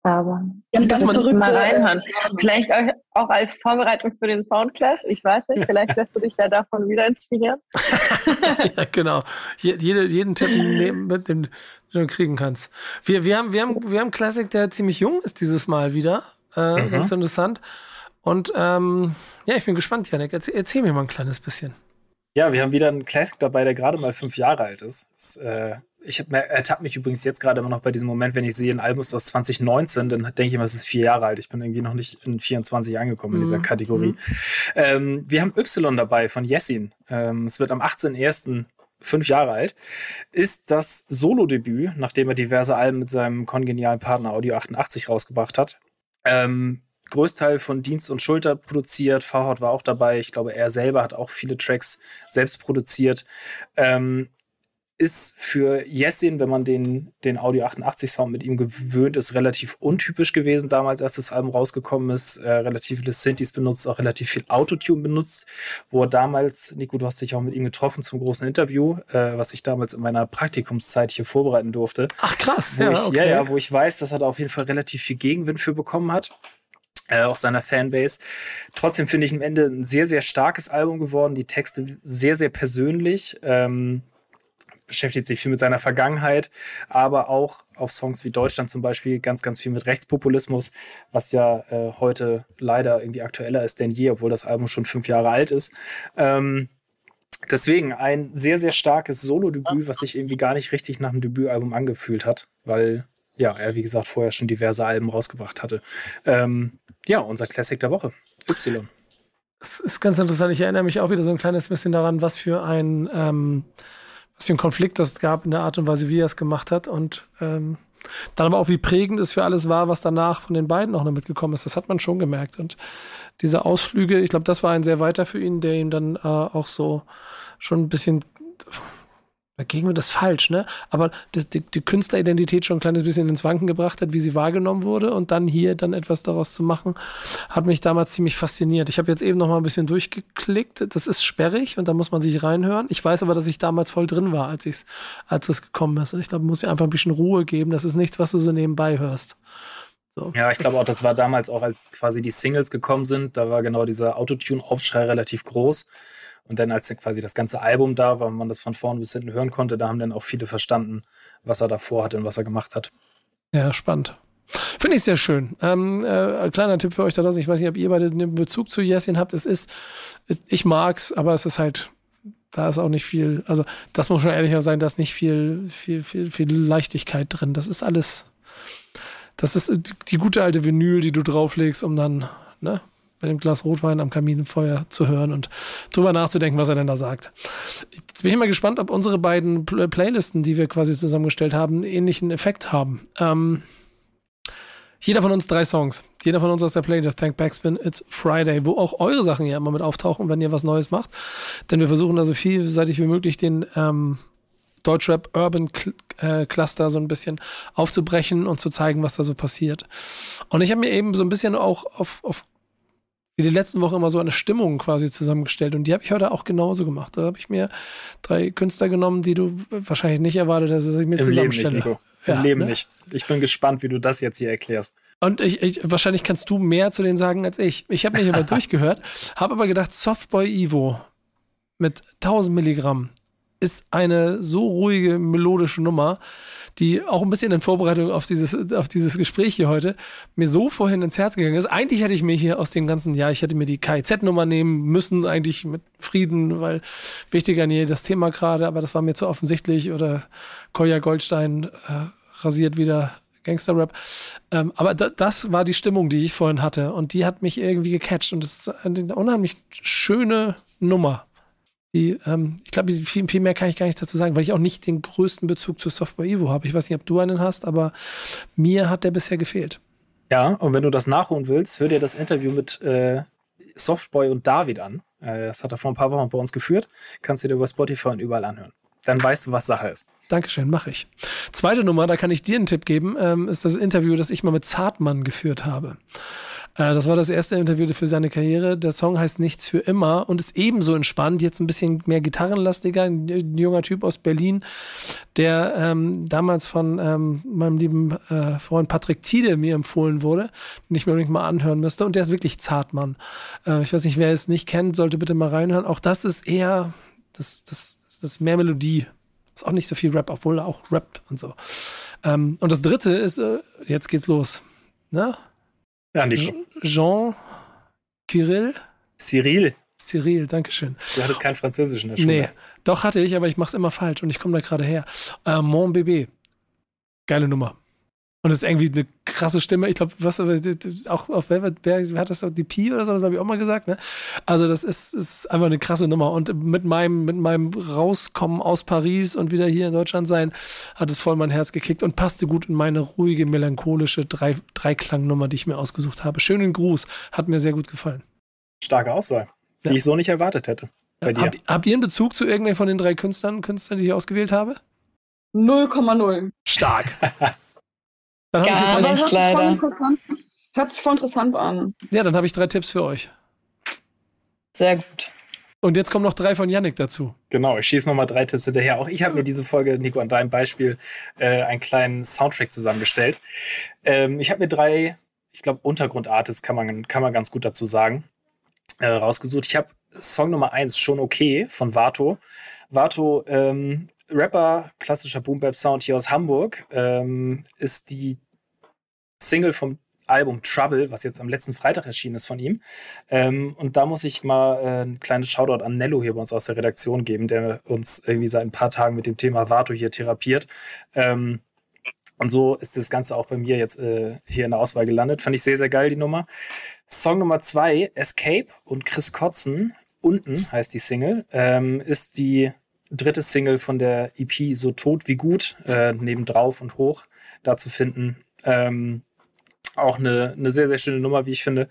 Aber ja, das müsstest du mal reinhören. Vielleicht auch, auch, als Vorbereitung für den Soundclash. Ich weiß nicht, vielleicht lässt du dich ja davon wieder inspirieren. ja, genau. Jede, jeden Tipp nehmen, mit dem du kriegen kannst. Wir, wir, haben, wir, haben, wir haben Classic, der ziemlich jung ist dieses Mal wieder. Äh, mhm. Ganz interessant. Und ähm, ja, ich bin gespannt, Janik. Erzähl, erzähl, mir mal ein kleines bisschen. Ja, wir haben wieder einen Classic dabei, der gerade mal fünf Jahre alt ist. Das, äh, ich ertappe mich übrigens jetzt gerade immer noch bei diesem Moment, wenn ich sehe, ein Album ist aus 2019, dann denke ich immer, es ist vier Jahre alt. Ich bin irgendwie noch nicht in 24 angekommen in dieser mhm. Kategorie. Mhm. Ähm, wir haben Y dabei von Jessin. Ähm, es wird am 18.01. fünf Jahre alt. Ist das Solo-Debüt, nachdem er diverse Alben mit seinem kongenialen Partner Audio 88 rausgebracht hat. Ähm, Größteil von Dienst und Schulter produziert. Farhad war auch dabei. Ich glaube, er selber hat auch viele Tracks selbst produziert. Ähm, ist für Jessin, wenn man den, den Audio 88 Sound mit ihm gewöhnt ist, relativ untypisch gewesen damals, als das Album rausgekommen ist. Äh, relativ viele Synthes benutzt, auch relativ viel Autotune benutzt, wo er damals, Nico, du hast dich auch mit ihm getroffen zum großen Interview, äh, was ich damals in meiner Praktikumszeit hier vorbereiten durfte. Ach krass, ja, ich, okay. ja, ja, wo ich weiß, dass er da auf jeden Fall relativ viel Gegenwind für bekommen hat äh, auch seiner Fanbase. Trotzdem finde ich am Ende ein sehr, sehr starkes Album geworden. Die Texte sehr, sehr persönlich. Ähm, beschäftigt sich viel mit seiner Vergangenheit, aber auch auf Songs wie Deutschland zum Beispiel ganz, ganz viel mit Rechtspopulismus, was ja äh, heute leider irgendwie aktueller ist denn je, obwohl das Album schon fünf Jahre alt ist. Ähm, deswegen ein sehr, sehr starkes Solo-Debüt, was sich irgendwie gar nicht richtig nach einem Debütalbum angefühlt hat, weil ja, er wie gesagt vorher schon diverse Alben rausgebracht hatte. Ähm, ja, unser Classic der Woche, Y. Es ist ganz interessant. Ich erinnere mich auch wieder so ein kleines bisschen daran, was für ein ähm, was für ein Konflikt das gab in der Art und Weise, wie er es gemacht hat. Und ähm, dann aber auch, wie prägend es für alles war, was danach von den beiden auch noch mitgekommen ist. Das hat man schon gemerkt. Und diese Ausflüge, ich glaube, das war ein sehr weiter für ihn, der ihm dann äh, auch so schon ein bisschen Gegenwind ist falsch, ne? Aber das, die, die, Künstleridentität schon ein kleines bisschen ins Wanken gebracht hat, wie sie wahrgenommen wurde und dann hier dann etwas daraus zu machen, hat mich damals ziemlich fasziniert. Ich habe jetzt eben noch mal ein bisschen durchgeklickt. Das ist sperrig und da muss man sich reinhören. Ich weiß aber, dass ich damals voll drin war, als ich als es gekommen ist. Und ich glaube, muss ich einfach ein bisschen Ruhe geben. Das ist nichts, was du so nebenbei hörst. So. Ja, ich glaube auch, das war damals auch, als quasi die Singles gekommen sind. Da war genau dieser Autotune-Aufschrei relativ groß. Und dann, als quasi das ganze Album da war, man das von vorn bis hinten hören konnte, da haben dann auch viele verstanden, was er davor hatte und was er gemacht hat. Ja, spannend. Finde ich sehr schön. Ähm, äh, kleiner Tipp für euch da draußen. Ich weiß nicht, ob ihr beide einen Bezug zu Jessin habt. Es ist, ist, ich mag's, aber es ist halt, da ist auch nicht viel, also das muss schon ehrlicher sein, da ist nicht viel, viel, viel, viel Leichtigkeit drin. Das ist alles, das ist die gute alte Vinyl, die du drauflegst, um dann, ne, bei dem Glas Rotwein am Kaminfeuer zu hören und drüber nachzudenken, was er denn da sagt. Jetzt bin ich mal gespannt, ob unsere beiden Pl Playlisten, die wir quasi zusammengestellt haben, einen ähnlichen Effekt haben. Ähm, jeder von uns drei Songs. Jeder von uns aus der Playlist Thank Backspin It's Friday, wo auch eure Sachen ja immer mit auftauchen, wenn ihr was Neues macht. Denn wir versuchen da so vielseitig wie möglich den ähm, Deutschrap Urban äh, Cluster so ein bisschen aufzubrechen und zu zeigen, was da so passiert. Und ich habe mir eben so ein bisschen auch auf, auf wie die letzten Woche immer so eine Stimmung quasi zusammengestellt. Und die habe ich heute auch genauso gemacht. Da habe ich mir drei Künstler genommen, die du wahrscheinlich nicht erwartet hast, dass ich mir Im zusammenstelle. Leben nicht, Nico. Im ja, Leben ne? nicht. Ich bin gespannt, wie du das jetzt hier erklärst. Und ich, ich, wahrscheinlich kannst du mehr zu denen sagen als ich. Ich habe mich aber durchgehört, habe aber gedacht, Softboy Evo mit 1000 Milligramm ist eine so ruhige, melodische Nummer die auch ein bisschen in Vorbereitung auf dieses, auf dieses Gespräch hier heute mir so vorhin ins Herz gegangen ist. Eigentlich hätte ich mir hier aus dem ganzen, ja, ich hätte mir die KIZ-Nummer nehmen müssen, eigentlich mit Frieden, weil wichtiger nie das Thema gerade, aber das war mir zu offensichtlich oder Koya Goldstein äh, rasiert wieder Gangsterrap. Ähm, aber da, das war die Stimmung, die ich vorhin hatte und die hat mich irgendwie gecatcht und das ist eine unheimlich schöne Nummer. Die, ähm, ich glaube, viel, viel mehr kann ich gar nicht dazu sagen, weil ich auch nicht den größten Bezug zu Software Evo habe. Ich weiß nicht, ob du einen hast, aber mir hat der bisher gefehlt. Ja, und wenn du das nachholen willst, hör dir das Interview mit äh, Softboy und David an. Äh, das hat er vor ein paar Wochen bei uns geführt. Kannst du dir über Spotify und überall anhören. Dann weißt du, was Sache ist. Dankeschön, mache ich. Zweite Nummer, da kann ich dir einen Tipp geben, ähm, ist das Interview, das ich mal mit Zartmann geführt habe. Äh, das war das erste Interview für seine Karriere. Der Song heißt Nichts für immer und ist ebenso entspannt. Jetzt ein bisschen mehr gitarrenlastiger. Ein junger Typ aus Berlin, der ähm, damals von ähm, meinem lieben äh, Freund Patrick Tiede mir empfohlen wurde, den ich mir unbedingt mal anhören müsste. Und der ist wirklich zart, Mann. Äh, ich weiß nicht, wer es nicht kennt, sollte bitte mal reinhören. Auch das ist eher, das, das, das ist mehr Melodie. Ist auch nicht so viel Rap, obwohl er auch rappt und so. Ähm, und das dritte ist, äh, jetzt geht's los. Na? Ja, nicht. Jean Kirill? Cyril. Cyril, Dankeschön. Du hattest kein Französisch in der Schule. Nee, doch hatte ich, aber ich mach's immer falsch und ich komme da gerade her. Äh, Mon Bébé. Geile Nummer. Und es ist irgendwie eine krasse Stimme. Ich glaube, was auch auf wer, wer, wer hat das die Pi oder so, das habe ich auch mal gesagt. Ne? Also das ist, ist einfach eine krasse Nummer. Und mit meinem mit meinem Rauskommen aus Paris und wieder hier in Deutschland sein, hat es voll mein Herz gekickt und passte gut in meine ruhige melancholische drei Dreiklangnummer, die ich mir ausgesucht habe. Schönen Gruß, hat mir sehr gut gefallen. Starke Auswahl, die ja. ich so nicht erwartet hätte. Bei dir. Habt, habt ihr einen Bezug zu irgendwer von den drei Künstlern, Künstlern, die ich ausgewählt habe? 0,0. Stark. Dann Gar ich nicht, leider. Hört sich voll interessant an. Ja, dann habe ich drei Tipps für euch. Sehr gut. Und jetzt kommen noch drei von Yannick dazu. Genau, ich schieße nochmal drei Tipps hinterher. Auch ich habe mir diese Folge, Nico, an deinem Beispiel äh, einen kleinen Soundtrack zusammengestellt. Ähm, ich habe mir drei, ich glaube, Untergrundartists kann man, kann man ganz gut dazu sagen, äh, rausgesucht. Ich habe Song Nummer eins schon okay von Vato. Vato ähm, Rapper, klassischer Boom Bap Sound hier aus Hamburg, ähm, ist die Single vom Album Trouble, was jetzt am letzten Freitag erschienen ist von ihm. Ähm, und da muss ich mal äh, ein kleines Shoutout an Nello hier bei uns aus der Redaktion geben, der uns irgendwie seit ein paar Tagen mit dem Thema Vato hier therapiert. Ähm, und so ist das Ganze auch bei mir jetzt äh, hier in der Auswahl gelandet. Fand ich sehr, sehr geil, die Nummer. Song Nummer zwei, Escape und Chris Kotzen, unten heißt die Single, ähm, ist die dritte Single von der EP So tot wie gut, äh, neben drauf und hoch, da zu finden. Ähm, auch eine, eine sehr, sehr schöne Nummer, wie ich finde.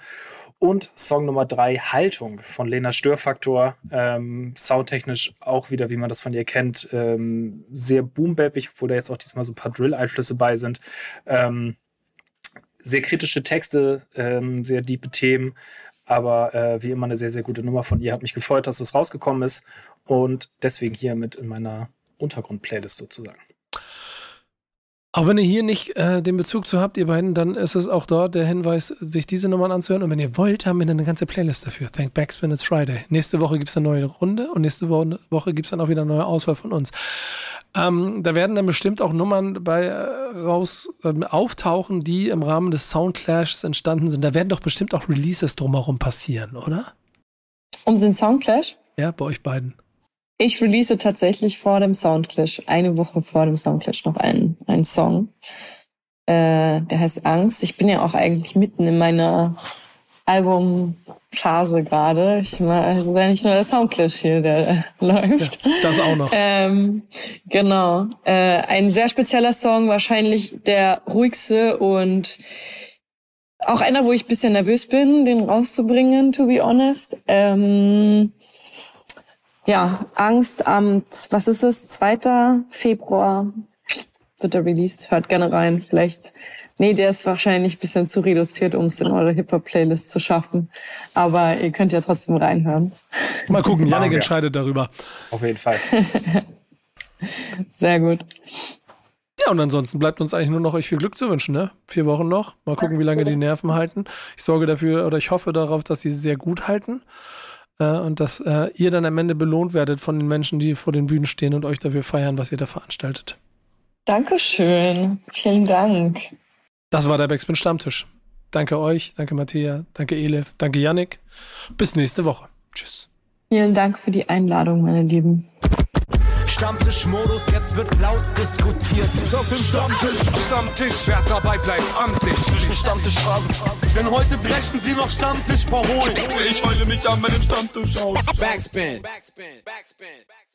Und Song Nummer drei, Haltung von Lena Störfaktor. Ähm, soundtechnisch auch wieder, wie man das von ihr kennt, ähm, sehr boombappig, obwohl da jetzt auch diesmal so ein paar Drill-Einflüsse bei sind. Ähm, sehr kritische Texte, ähm, sehr diepe Themen, aber äh, wie immer eine sehr, sehr gute Nummer von ihr. Hat mich gefreut, dass es rausgekommen ist und deswegen hier mit in meiner Untergrund-Playlist sozusagen. Auch wenn ihr hier nicht äh, den Bezug zu habt, ihr beiden, dann ist es auch dort der Hinweis, sich diese Nummern anzuhören. Und wenn ihr wollt, haben wir eine ganze Playlist dafür. Thank Backspin, it's Friday. Nächste Woche gibt es eine neue Runde und nächste Woche, Woche gibt es dann auch wieder eine neue Auswahl von uns. Ähm, da werden dann bestimmt auch Nummern bei äh, raus äh, auftauchen, die im Rahmen des Soundclashs entstanden sind. Da werden doch bestimmt auch Releases drumherum passieren, oder? Um den Soundclash? Ja, bei euch beiden. Ich release tatsächlich vor dem Soundclash, eine Woche vor dem Soundclash noch einen, einen Song. Äh, der heißt Angst. Ich bin ja auch eigentlich mitten in meiner Albumphase gerade. Ich meine, es ist eigentlich nur der Soundclash hier, der läuft. Ja, das auch noch. Ähm, genau. Äh, ein sehr spezieller Song, wahrscheinlich der ruhigste und auch einer, wo ich bisschen nervös bin, den rauszubringen, to be honest. Ähm, ja, Angst am, was ist es, 2. Februar wird er released. Hört gerne rein. Vielleicht, nee, der ist wahrscheinlich ein bisschen zu reduziert, um es in eure Hip-Hop-Playlist zu schaffen. Aber ihr könnt ja trotzdem reinhören. Mal gucken, Janik entscheidet darüber. Auf jeden Fall. Sehr gut. Ja, und ansonsten bleibt uns eigentlich nur noch euch viel Glück zu wünschen, ne? Vier Wochen noch. Mal gucken, wie lange die Nerven halten. Ich sorge dafür oder ich hoffe darauf, dass sie sehr gut halten und dass äh, ihr dann am Ende belohnt werdet von den Menschen, die vor den Bühnen stehen und euch dafür feiern, was ihr da veranstaltet. Dankeschön. Vielen Dank. Das war der Backspin Stammtisch. Danke euch, danke Matthäa, danke Elif, danke Yannick. Bis nächste Woche. Tschüss. Vielen Dank für die Einladung, meine Lieben. Stammtischmodus, jetzt wird laut diskutiert. Auf dem Stammtisch, Stammtisch, wer dabei bleibt, amtlich. Stammtischphase. Denn heute brechen sie noch Stammtisch verholen. Ich heule mich an meinem Stammtisch aus. Backspin. Backspin. Backspin. Backspin.